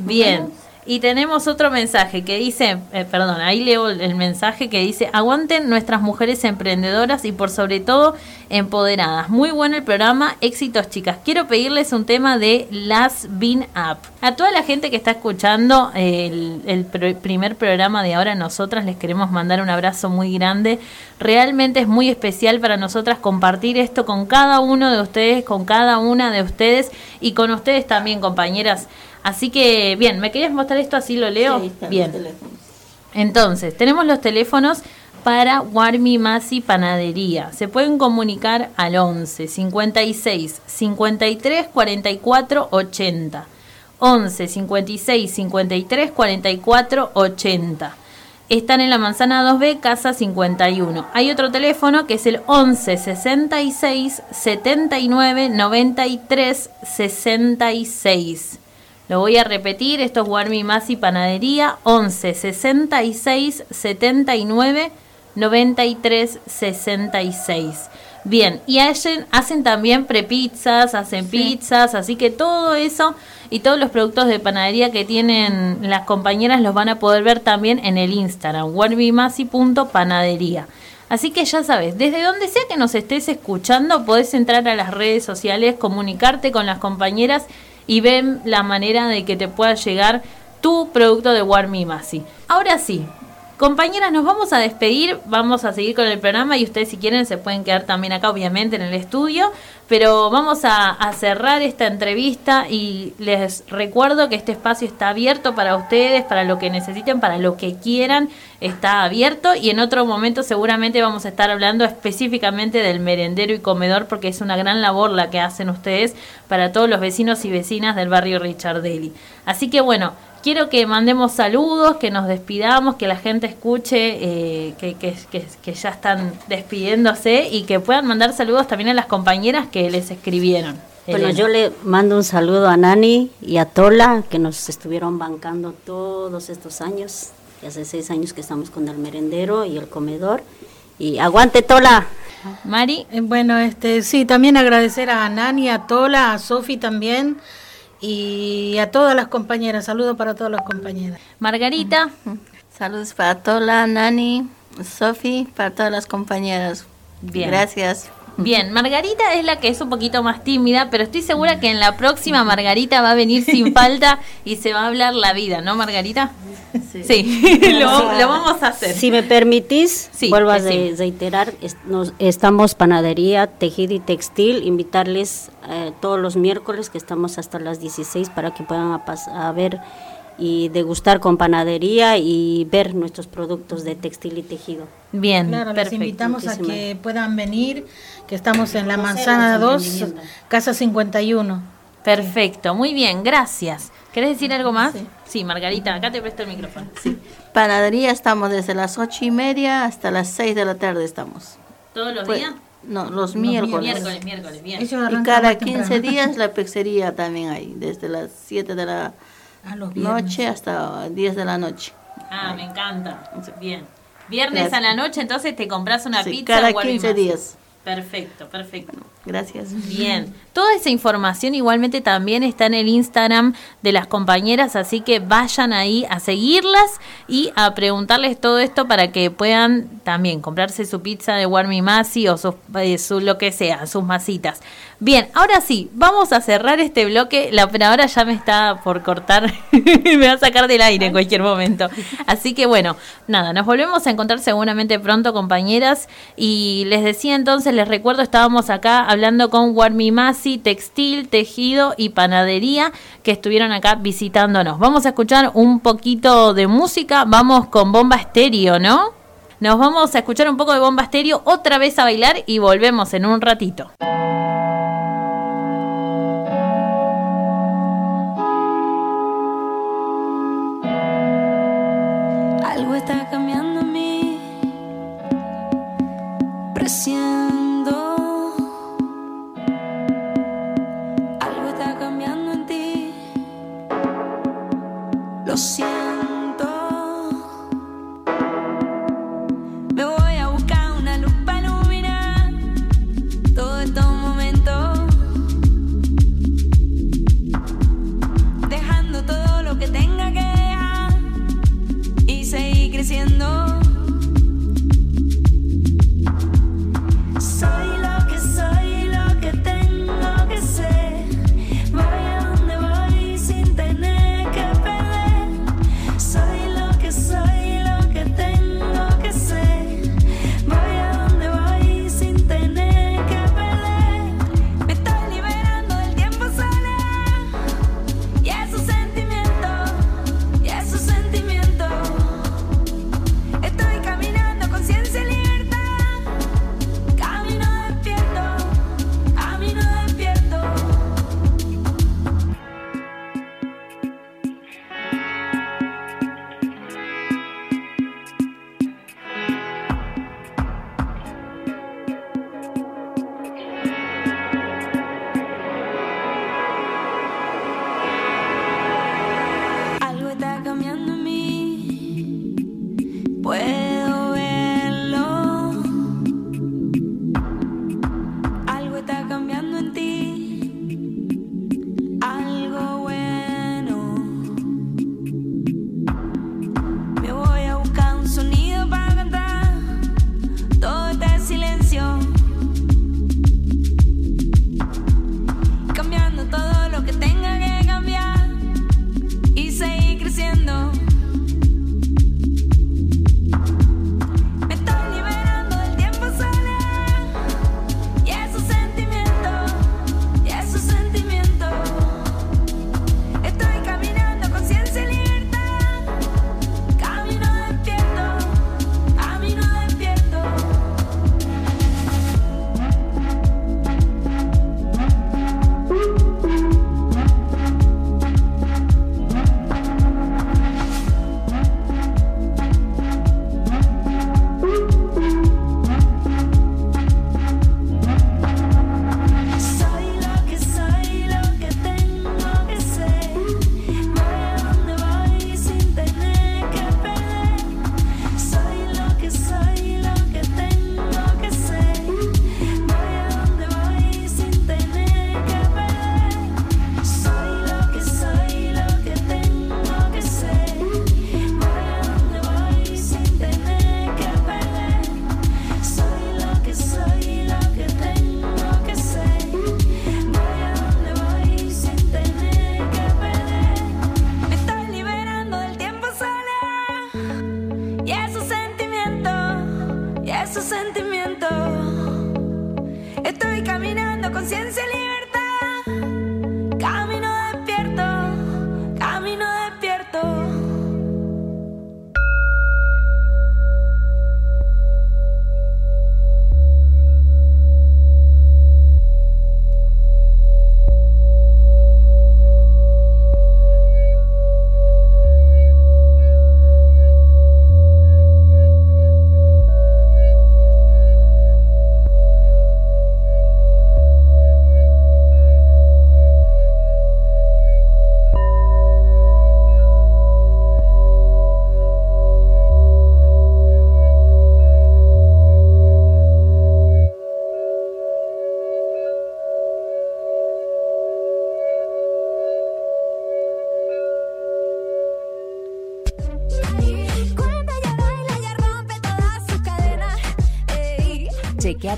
Bien. Y tenemos otro mensaje que dice, eh, perdón, ahí leo el, mensaje que dice, aguanten nuestras mujeres emprendedoras y por sobre todo empoderadas. Muy bueno el programa, éxitos chicas. Quiero pedirles un tema de Las Bean Up. A toda la gente que está escuchando el, el pr- primer programa de ahora, nosotras les queremos mandar un abrazo muy grande. Realmente es muy especial para nosotras compartir esto con cada uno de ustedes, con cada una de ustedes y con ustedes también, compañeras. Así que, bien, ¿me querías mostrar esto así lo leo? Sí, ahí están bien. Entonces, tenemos los teléfonos para Warmi Masi Panadería. Se pueden comunicar al 11 56 53 44 80. 11 56 53 44 80. Están en la manzana 2B, casa 51. Hay otro teléfono que es el 11 66 79 93 66. Lo voy a repetir, esto es Warmi Masi Panadería, 11 66 79 93 66. Bien, y hacen, hacen también prepizzas, hacen pizzas, así que todo eso y todos los productos de panadería que tienen las compañeras los van a poder ver también en el Instagram, warmimasi.panadería. Así que ya sabes, desde donde sea que nos estés escuchando, podés entrar a las redes sociales, comunicarte con las compañeras y ven la manera de que te pueda llegar tu producto de Warmi Masi. Ahora sí, compañeras, nos vamos a despedir, vamos a seguir con el programa y ustedes si quieren se pueden quedar también acá, obviamente, en el estudio, pero vamos a, cerrar esta entrevista y les recuerdo que este espacio está abierto para ustedes, para lo que necesiten, para lo que quieran, está abierto y en otro momento seguramente vamos a estar hablando específicamente del merendero y comedor porque es una gran labor la que hacen ustedes para todos los vecinos y vecinas del barrio Richardelli. Así que bueno, quiero que mandemos saludos, que nos despidamos, que la gente escuche eh, que, que, que- que ya están despidiéndose y que puedan mandar saludos también a las compañeras que les escribieron. Bueno, Elena. yo le mando un saludo a Nani y a Tola, que nos estuvieron bancando todos estos años. que hace seis años que estamos con el merendero y el comedor. Y aguante Tola. Mari. Eh, Bueno, este, sí, también agradecer a Nani, a Tola, a Sofi también y a todas las compañeras. Saludos para todas las compañeras. Margarita. Saludos para Tola, Nani, Sofi, para todas las compañeras. Bien. Gracias. Bien, Margarita es la que es un poquito más tímida, pero estoy segura que en la próxima Margarita va a venir sin falta y se va a hablar la vida, ¿no, Margarita? Sí, lo, lo vamos a hacer. Si me permitís, Sí, vuelvo a reiterar, nos- estamos panadería, tejido y textil, invitarles eh, todos los miércoles que estamos hasta las 16 para que puedan a, a ver y degustar con panadería y ver nuestros productos de textil y tejido. Bien, Claro, les perfecto. invitamos a que puedan venir, que estamos en la Manzana los 2, emprendimientos. Casa 51. Perfecto, muy bien, gracias. ¿Querés decir algo más? Sí, Margarita, acá te presto el micrófono. Sí. Panadería estamos desde las ocho y media hasta las seis de la tarde estamos. ¿Todos los Pues, días? No, los miércoles. Miércoles, miércoles, bien. Y cada más 15 temprano. días la pizzería también hay, desde las 7 de la A los viernes. noche hasta 10 de la noche. Ah, me encanta. Bien. Viernes Gracias. a la noche, entonces te compras una Sí, pizza. cada Guardi 15 más. días. Perfecto, perfecto. Gracias. Bien, toda esa información igualmente también está en el Instagram de las compañeras, así que vayan ahí a seguirlas y a preguntarles todo esto para que puedan también comprarse su pizza de Warmi Masi o sus, eh, su lo que sea, sus masitas. Bien, ahora sí, vamos a cerrar este bloque. La operadora ya me está por cortar, me va a sacar del aire en cualquier momento. Así que bueno, nada, nos volvemos a encontrar seguramente pronto, compañeras. Y les decía entonces les recuerdo, estábamos acá hablando con Warmimasi, textil, tejido y panadería, que estuvieron acá visitándonos. Vamos a escuchar un poquito de música, vamos con Bomba Estéreo, ¿no? Nos vamos a escuchar un poco de Bomba Estéreo, otra vez a bailar y volvemos en un ratito. Presiento. Algo está cambiando en ti. Lo siento.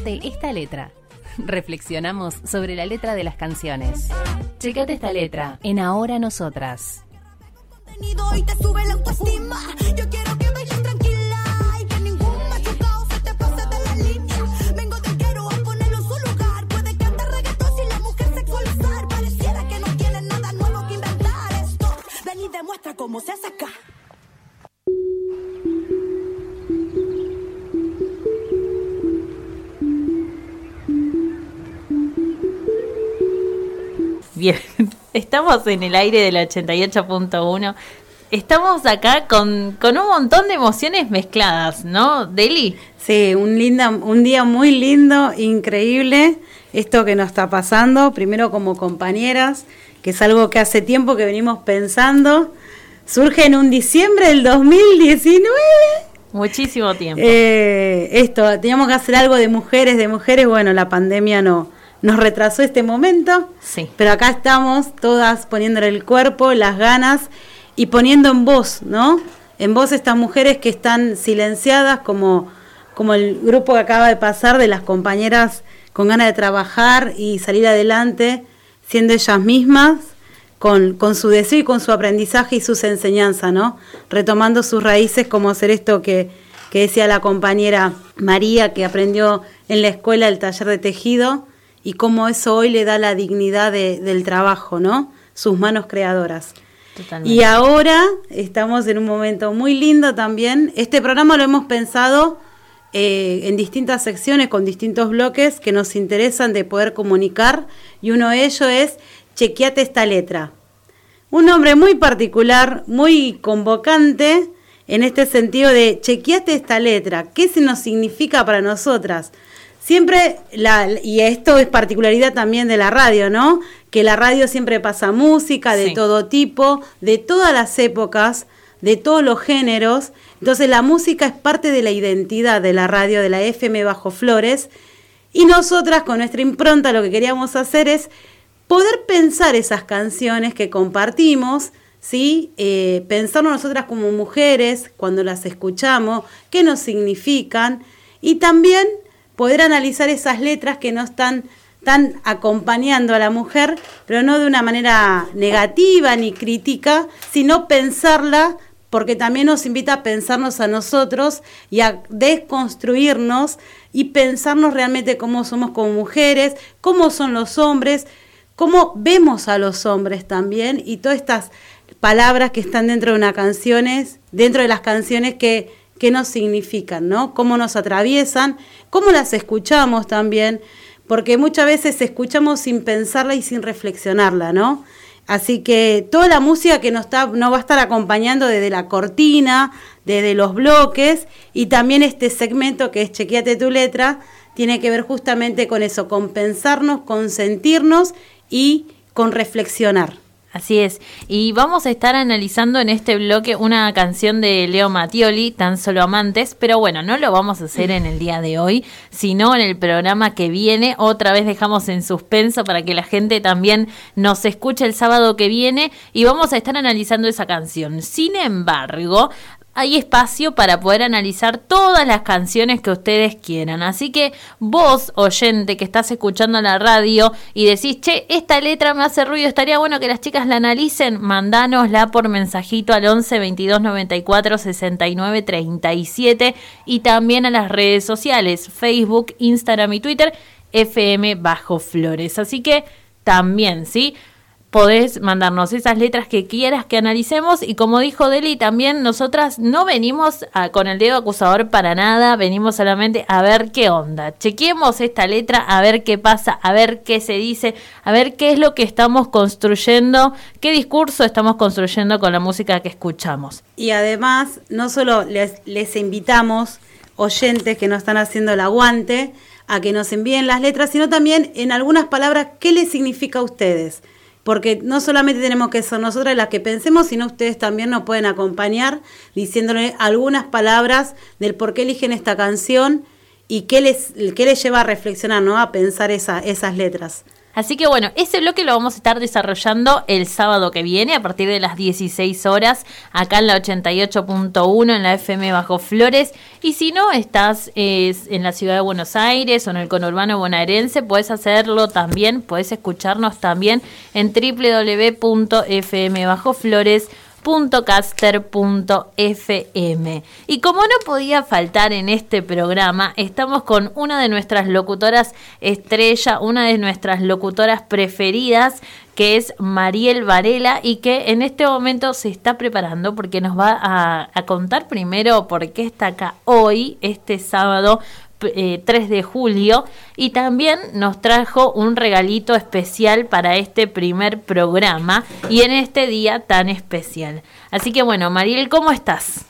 Checate esta letra. Reflexionamos sobre la letra de las canciones. Checate esta letra en Ahora Nosotras. Ven y demuestra cómo se hace. Bien, estamos en el aire del 88.1. Estamos acá con, con un montón de emociones mezcladas, ¿no, Deli? Sí, un, linda, un día muy lindo, increíble, esto que nos está pasando, primero como compañeras, que es algo que hace tiempo que venimos pensando, surge en un diciembre del 2019. Muchísimo tiempo. Eh, esto, teníamos que hacer algo de mujeres, de mujeres, bueno, la pandemia no nos retrasó este momento, Sí. pero acá estamos todas poniéndole el cuerpo, las ganas y poniendo en voz, ¿no? En voz estas mujeres que están silenciadas como, como el grupo que acaba de pasar de las compañeras con ganas de trabajar y salir adelante siendo ellas mismas, con, con su deseo y con su aprendizaje y sus enseñanzas, ¿no? Retomando sus raíces como hacer esto que, que decía la compañera María, que aprendió en la escuela el taller de tejido y cómo eso hoy le da la dignidad de- del trabajo, ¿no? Sus manos creadoras. Totalmente. Y ahora estamos en un momento muy lindo también. Este programa lo hemos pensado eh, en distintas secciones, con distintos bloques que nos interesan de poder comunicar. Y uno de ellos es Chequeate esta letra. Un nombre muy particular, muy convocante, en este sentido de chequeate esta letra. ¿Qué se nos significa para nosotras? Siempre, la, y esto es particularidad también de la radio, ¿no? Que la radio siempre pasa música de Sí. todo tipo, de todas las épocas, de todos los géneros. Entonces la música es parte de la identidad de la radio, de la FM Bajo Flores. Y nosotras con nuestra impronta lo que queríamos hacer es poder pensar esas canciones que compartimos, ¿sí? Eh, pensarnos nosotras como mujeres cuando las escuchamos, qué nos significan y también poder analizar esas letras que no están acompañando a la mujer, pero no de una manera negativa ni crítica, sino pensarla porque también nos invita a pensarnos a nosotros y a desconstruirnos y pensarnos realmente cómo somos como mujeres, cómo son los hombres, cómo vemos a los hombres también. Y todas estas palabras que están dentro de una canciones, dentro de las canciones que, que nos significan, ¿no? Cómo nos atraviesan, cómo las escuchamos también, porque muchas veces escuchamos sin pensarla y sin reflexionarla, ¿no? Así que toda la música que nos, está, nos va a estar acompañando desde la cortina, desde los bloques y también este segmento que es Chequeate tu letra, tiene que ver justamente con eso, con pensarnos, con sentirnos y con reflexionar. Así es. Y vamos a estar analizando en este bloque una canción de Leo Mattioli, Tan Solo Amantes, pero bueno, no lo vamos a hacer en el día de hoy, sino en el programa que viene. Otra vez dejamos en suspenso para que la gente también nos escuche el sábado que viene y vamos a estar analizando esa canción. Sin embargo, hay espacio para poder analizar todas las canciones que ustedes quieran. Así que vos, oyente, que estás escuchando la radio y decís, che, esta letra me hace ruido, estaría bueno que las chicas la analicen, mandanosla por mensajito al 11 22 94 69 37 y también a las redes sociales, Facebook, Instagram y Twitter, FM Bajo Flores. Así que también, ¿sí? Podés mandarnos esas letras que quieras que analicemos y como dijo Deli también nosotras no venimos a- con el dedo acusador para nada, venimos solamente a ver qué onda, chequemos esta letra, a ver qué pasa, a ver qué se dice, a ver qué es lo que estamos construyendo, qué discurso estamos construyendo con la música que escuchamos. Y además, no solo les, les invitamos, oyentes que nos están haciendo el aguante, a que nos envíen las letras, sino también en algunas palabras, ¿qué les significa a ustedes? Porque no solamente tenemos que ser nosotras las que pensemos, sino ustedes también nos pueden acompañar diciéndole algunas palabras del por qué eligen esta canción y qué les, qué les lleva a reflexionar, ¿no? A pensar esa, esas letras. Así que bueno, ese bloque lo vamos a estar desarrollando el sábado que viene a partir de las 16 horas acá en la 88.1 en la FM Bajo Flores. Y si no estás en la ciudad de Buenos Aires o en el conurbano bonaerense, puedes hacerlo también, puedes escucharnos también en www.fmbajoflores.caster.fm. Y como no podía faltar en este programa, estamos con una de nuestras locutoras estrella, una de nuestras locutoras preferidas, que es Mariel Varela y que en este momento se está preparando porque nos va a, a contar primero por qué está acá hoy, este sábado, eh, 3 de julio y también nos trajo un regalito especial para este primer programa y en este día tan especial. Así que bueno, Mariel, ¿cómo estás?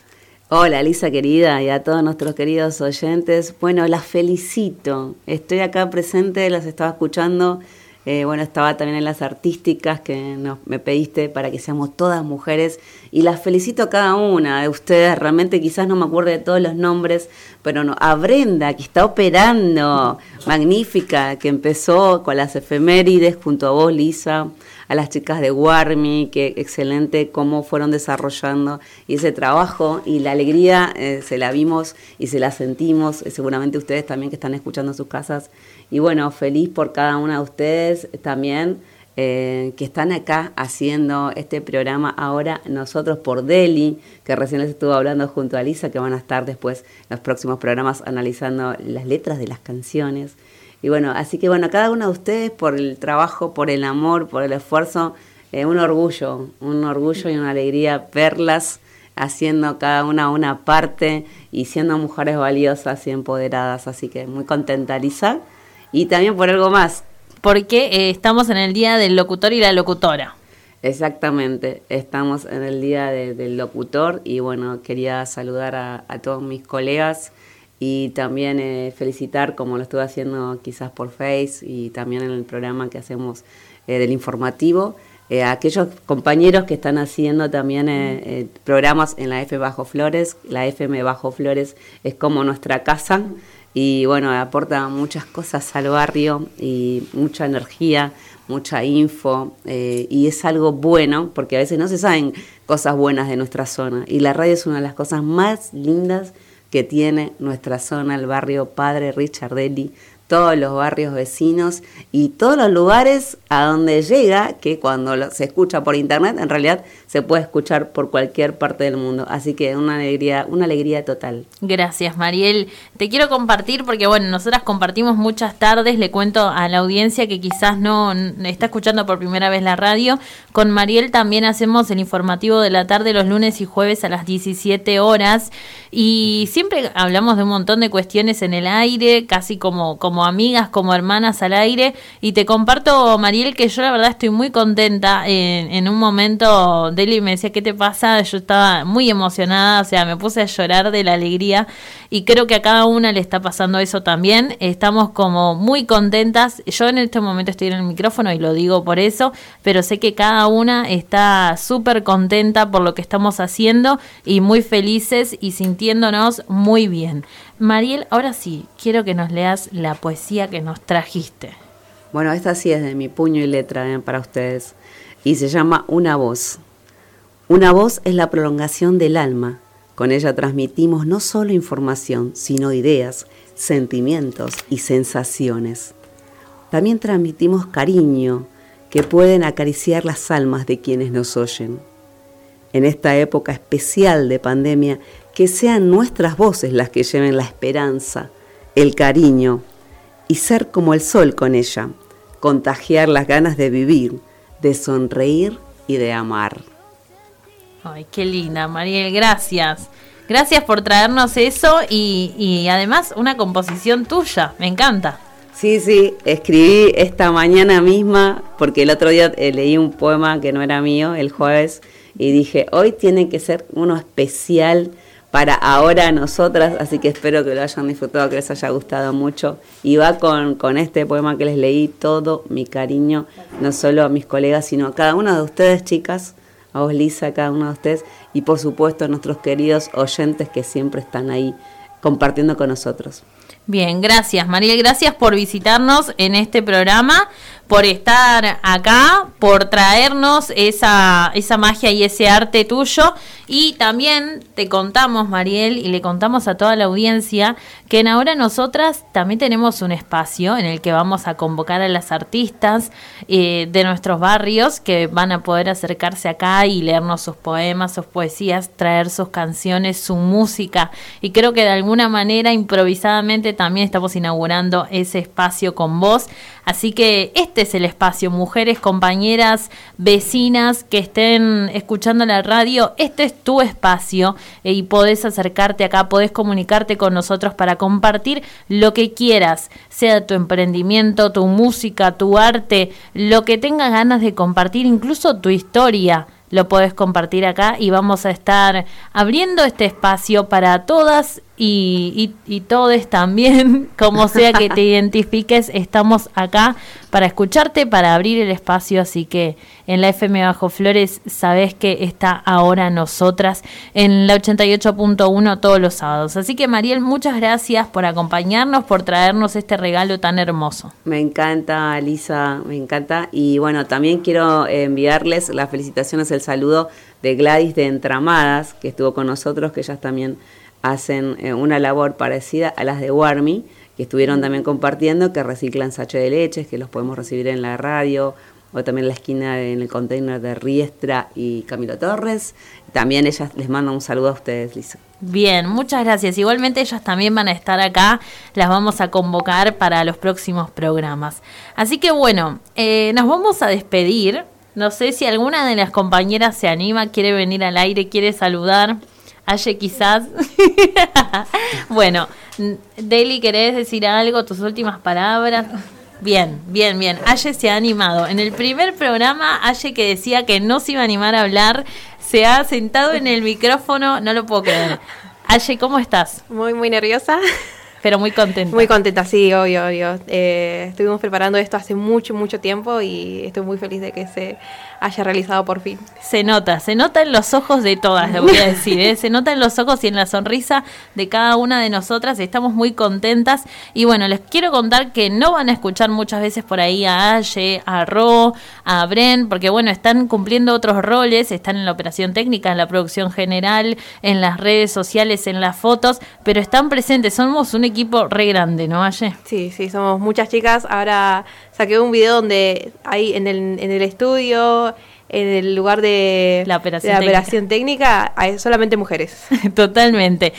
Hola Lisa querida y a todos nuestros queridos oyentes. Bueno, las felicito. Estoy acá presente, las estaba escuchando. Eh, bueno, estaba también en las artísticas que nos, me pediste para que seamos todas mujeres y las felicito a cada una de ustedes. Realmente quizás no me acuerdo de todos los nombres, pero no, a Brenda que está operando, magnífica, que empezó con las efemérides junto a vos, Lisa a las chicas de Warmi, que excelente cómo fueron desarrollando y ese trabajo y la alegría eh, se la vimos y se la sentimos, eh, seguramente ustedes también que están escuchando en sus casas. Y bueno, feliz por cada una de ustedes también. eh, que están acá haciendo este programa ahora nosotros por Deli, que recién les estuvo hablando junto a Lisa, que van a estar después en los próximos programas analizando las letras de las canciones. Y bueno, así que bueno, cada uno de ustedes por el trabajo, por el amor, por el esfuerzo, eh, un orgullo, un orgullo y una alegría verlas haciendo cada una una parte y siendo mujeres valiosas y empoderadas. Así que muy contenta, Lisa. Y también por algo más. Porque eh, estamos en el día del locutor y la locutora. Exactamente, estamos en el día de- del locutor y bueno, quería saludar a, a todos mis colegas y también eh, felicitar, como lo estuve haciendo quizás por Face y también en el programa que hacemos eh, del informativo, eh, a aquellos compañeros que están haciendo también eh, programas en la F Bajo Flores. La FM Bajo Flores es como nuestra casa y bueno, aporta muchas cosas al barrio y mucha energía, mucha info eh, y es algo bueno porque a veces no se saben cosas buenas de nuestra zona y la radio es una de las cosas más lindas que tiene nuestra zona, el barrio Padre Richardelli, todos los barrios vecinos y todos los lugares a donde llega, que cuando se escucha por internet, en realidad se puede escuchar por cualquier parte del mundo. Así que una alegría, una alegría total. Gracias, Mariel. Te quiero compartir porque, bueno, nosotras compartimos muchas tardes. Le cuento a la audiencia que quizás no está escuchando por primera vez la radio. Con Mariel también hacemos el informativo de la tarde los lunes y jueves a las 17 horas. Y siempre hablamos de un montón de cuestiones en el aire, casi como, como amigas, como hermanas al aire. Y te comparto, Mariel, que yo la verdad estoy muy contenta. En, en un momento, Deli me decía, ¿qué te pasa? Yo estaba muy emocionada, o sea, me puse a llorar de la alegría. Y creo que a cada una le está pasando eso también. Estamos como muy contentas. Yo en este momento estoy en el micrófono y lo digo por eso, pero sé que cada una está súper contenta por lo que estamos haciendo y muy felices y sintiéndonos muy bien. Mariel, ahora sí, quiero que nos leas la poesía que nos trajiste. Bueno, esta sí es de mi puño y letra eh, para ustedes. Y se llama Una voz. Una voz es la prolongación del alma. Con ella transmitimos no solo información, sino ideas, sentimientos y sensaciones. También transmitimos cariño que pueden acariciar las almas de quienes nos oyen. En esta época especial de pandemia, que sean nuestras voces las que lleven la esperanza, el cariño y ser como el sol con ella, contagiar las ganas de vivir, de sonreír y de amar. Ay, qué linda, Mariel, gracias. Gracias por traernos eso y, y además una composición tuya, me encanta. Sí, sí, escribí esta mañana misma porque el otro día eh, leí un poema que no era mío el jueves y dije, hoy tiene que ser uno especial para ahora nosotras, así que espero que lo hayan disfrutado, que les haya gustado mucho. Y va con, con este poema que les leí, todo mi cariño, no solo a mis colegas, sino a cada una de ustedes, chicas, a vos, Lisa, a cada uno de ustedes, y por supuesto a nuestros queridos oyentes que siempre están ahí compartiendo con nosotros. Bien, gracias Mariel, gracias por visitarnos en este programa, por estar acá, por traernos esa, esa magia y ese arte tuyo. Y también te contamos, Mariel, y le contamos a toda la audiencia que en Ahora Nosotras también tenemos un espacio en el que vamos a convocar a las artistas eh, de nuestros barrios que van a poder acercarse acá y leernos sus poemas, sus poesías, traer sus canciones, su música. Y creo que de alguna manera, improvisadamente, también estamos inaugurando ese espacio con vos. Así que este es el espacio, mujeres, compañeras, vecinas que estén escuchando la radio, este es tu espacio eh, y podés acercarte acá, podés comunicarte con nosotros para compartir lo que quieras, sea tu emprendimiento, tu música, tu arte, lo que tengas ganas de compartir, incluso tu historia lo podés compartir acá y vamos a estar abriendo este espacio para todas y, y, y todes también, como sea que te identifiques, estamos acá para escucharte, para abrir el espacio, así que en la FM Bajo Flores sabés que está ahora nosotras en la 88.1 todos los sábados. Así que Mariel, muchas gracias por acompañarnos, por traernos este regalo tan hermoso. Me encanta, Lisa, me encanta. Y bueno, también quiero enviarles las felicitaciones, el saludo de Gladys de Entramadas, que estuvo con nosotros, que ellas también hacen eh, una labor parecida a las de Warmi, que estuvieron también compartiendo, que reciclan sache de leches, que los podemos recibir en la radio, o también en la esquina, en el container de Riestra y Camilo Torres. También ellas les mandan un saludo a ustedes, Lisa. Bien, muchas gracias. Igualmente ellas también van a estar acá, las vamos a convocar para los próximos programas. Así que bueno, eh, nos vamos a despedir. No sé si alguna de las compañeras se anima, quiere venir al aire, quiere saludar. Aye quizás. bueno, Deli, ¿querés decir algo? Tus últimas palabras. Bien, bien, bien. Aye se ha animado. En el primer programa, Aye que decía que no se iba a animar a hablar, se ha sentado en el micrófono, no lo puedo creer. Aye, ¿cómo estás? Muy, muy nerviosa. Pero muy contenta. Muy contenta, sí, obvio, obvio. Eh, estuvimos preparando esto hace mucho, mucho tiempo y estoy muy feliz de que se haya realizado por fin. Se nota, se nota en los ojos de todas, le voy a decir, ¿eh? se nota en los ojos y en la sonrisa de cada una de nosotras, estamos muy contentas y bueno, les quiero contar que no van a escuchar muchas veces por ahí a Aye, a Ro, a Bren, porque bueno, están cumpliendo otros roles, están en la operación técnica, en la producción general, en las redes sociales, en las fotos, pero están presentes, somos un equipo re grande, ¿no, Aye? Sí, sí, somos muchas chicas, ahora saqué un video donde hay en el, en el estudio, en el lugar de la operación, de la técnica. operación técnica, hay solamente mujeres. Totalmente.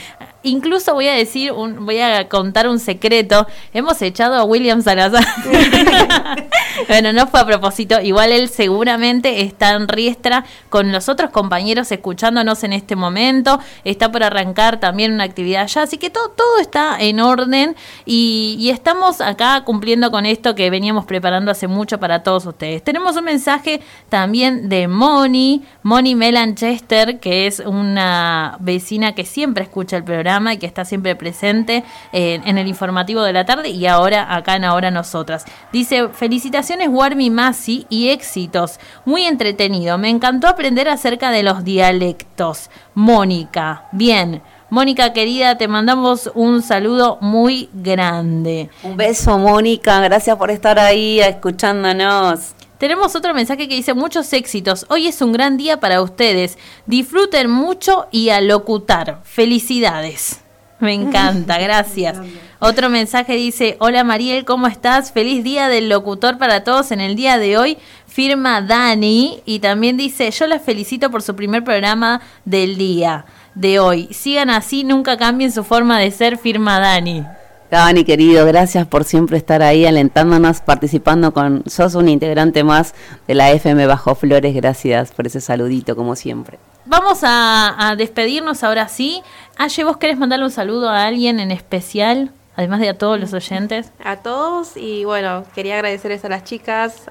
Incluso voy a decir, voy a contar un secreto. Hemos echado a William Salazar. bueno, no fue a propósito. Igual él seguramente está en Riestra con los otros compañeros escuchándonos en este momento. Está por arrancar también una actividad allá. Así que todo, todo está en orden. Y estamos acá cumpliendo con esto que veníamos preparando hace mucho para todos ustedes. Tenemos un mensaje también de Moni, Moni Melanchester, que es una vecina que siempre escucha el programa y que está siempre presente en, en el informativo de la tarde y ahora acá en Ahora Nosotras. Dice, felicitaciones Warmi Masi y éxitos. Muy entretenido. Me encantó aprender acerca de los dialectos. Mónica, bien. Mónica querida, te mandamos un saludo muy grande. Un beso, Mónica. Gracias por estar ahí escuchándonos. Tenemos otro mensaje que dice muchos éxitos. Hoy es un gran día para ustedes. Disfruten mucho y a locutar. Felicidades. Me encanta, gracias. Otro mensaje dice, hola Mariel, ¿cómo estás? Feliz día del locutor para todos en el día de hoy. Firma Dani y también dice, yo las felicito por su primer programa del día de hoy. Sigan así, nunca cambien su forma de ser, firma Dani. Dani, querido, gracias por siempre estar ahí alentándonos, participando con... Sos un integrante más de la FM Bajo Flores, gracias por ese saludito, como siempre. Vamos a, a despedirnos ahora sí. Aye, ¿vos querés mandarle un saludo a alguien en especial? Además de a todos los oyentes. A todos y bueno, quería agradecerles a las chicas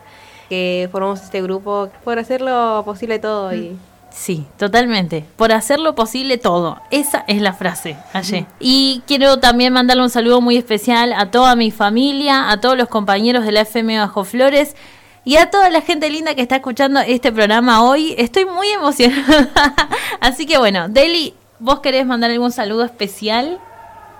que formamos este grupo por hacer lo posible todo y Sí, totalmente. Por hacer lo posible todo. Esa es la frase, ayer. Y quiero también mandarle un saludo muy especial a toda mi familia, a todos los compañeros de la FM Bajo Flores y a toda la gente linda que está escuchando este programa hoy. Estoy muy emocionada. Así que bueno, Deli, ¿vos querés mandar algún saludo especial?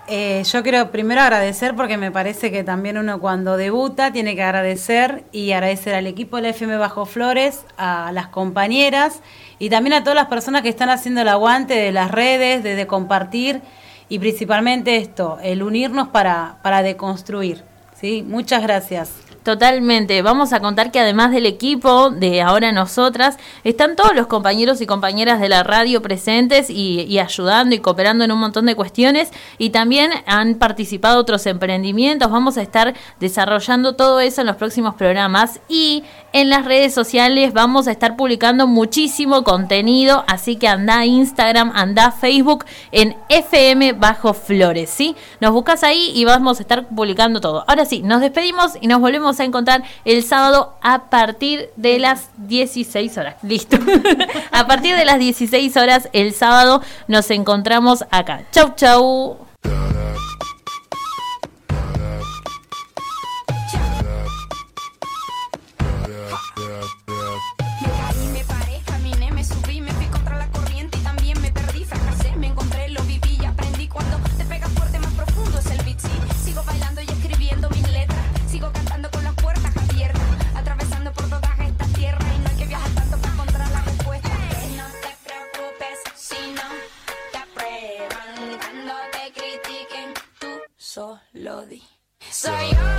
Eh, yo quiero primero agradecer porque me parece que también uno cuando debuta tiene que agradecer y agradecer al equipo de la FM Bajo Flores, a las compañeras y también a todas las personas que están haciendo el aguante de las redes, de, compartir y principalmente esto, el unirnos para, para deconstruir. ¿sí? Muchas gracias. Totalmente. Vamos a contar que además del equipo de ahora nosotras, están todos los compañeros y compañeras de la radio presentes y, y, ayudando y cooperando en un montón de cuestiones. Y también han participado otros emprendimientos. Vamos a estar desarrollando todo eso en los próximos programas. Y en las redes sociales vamos a estar publicando muchísimo contenido, así que anda Instagram, anda Facebook en FM Bajo Flores, ¿sí? Nos buscas ahí y vamos a estar publicando todo. Ahora sí, nos despedimos y nos volvemos a encontrar el sábado a partir de las 16 horas. Listo. a partir de las 16 horas el sábado nos encontramos acá. Chau, chau. Lodi. Soy yo.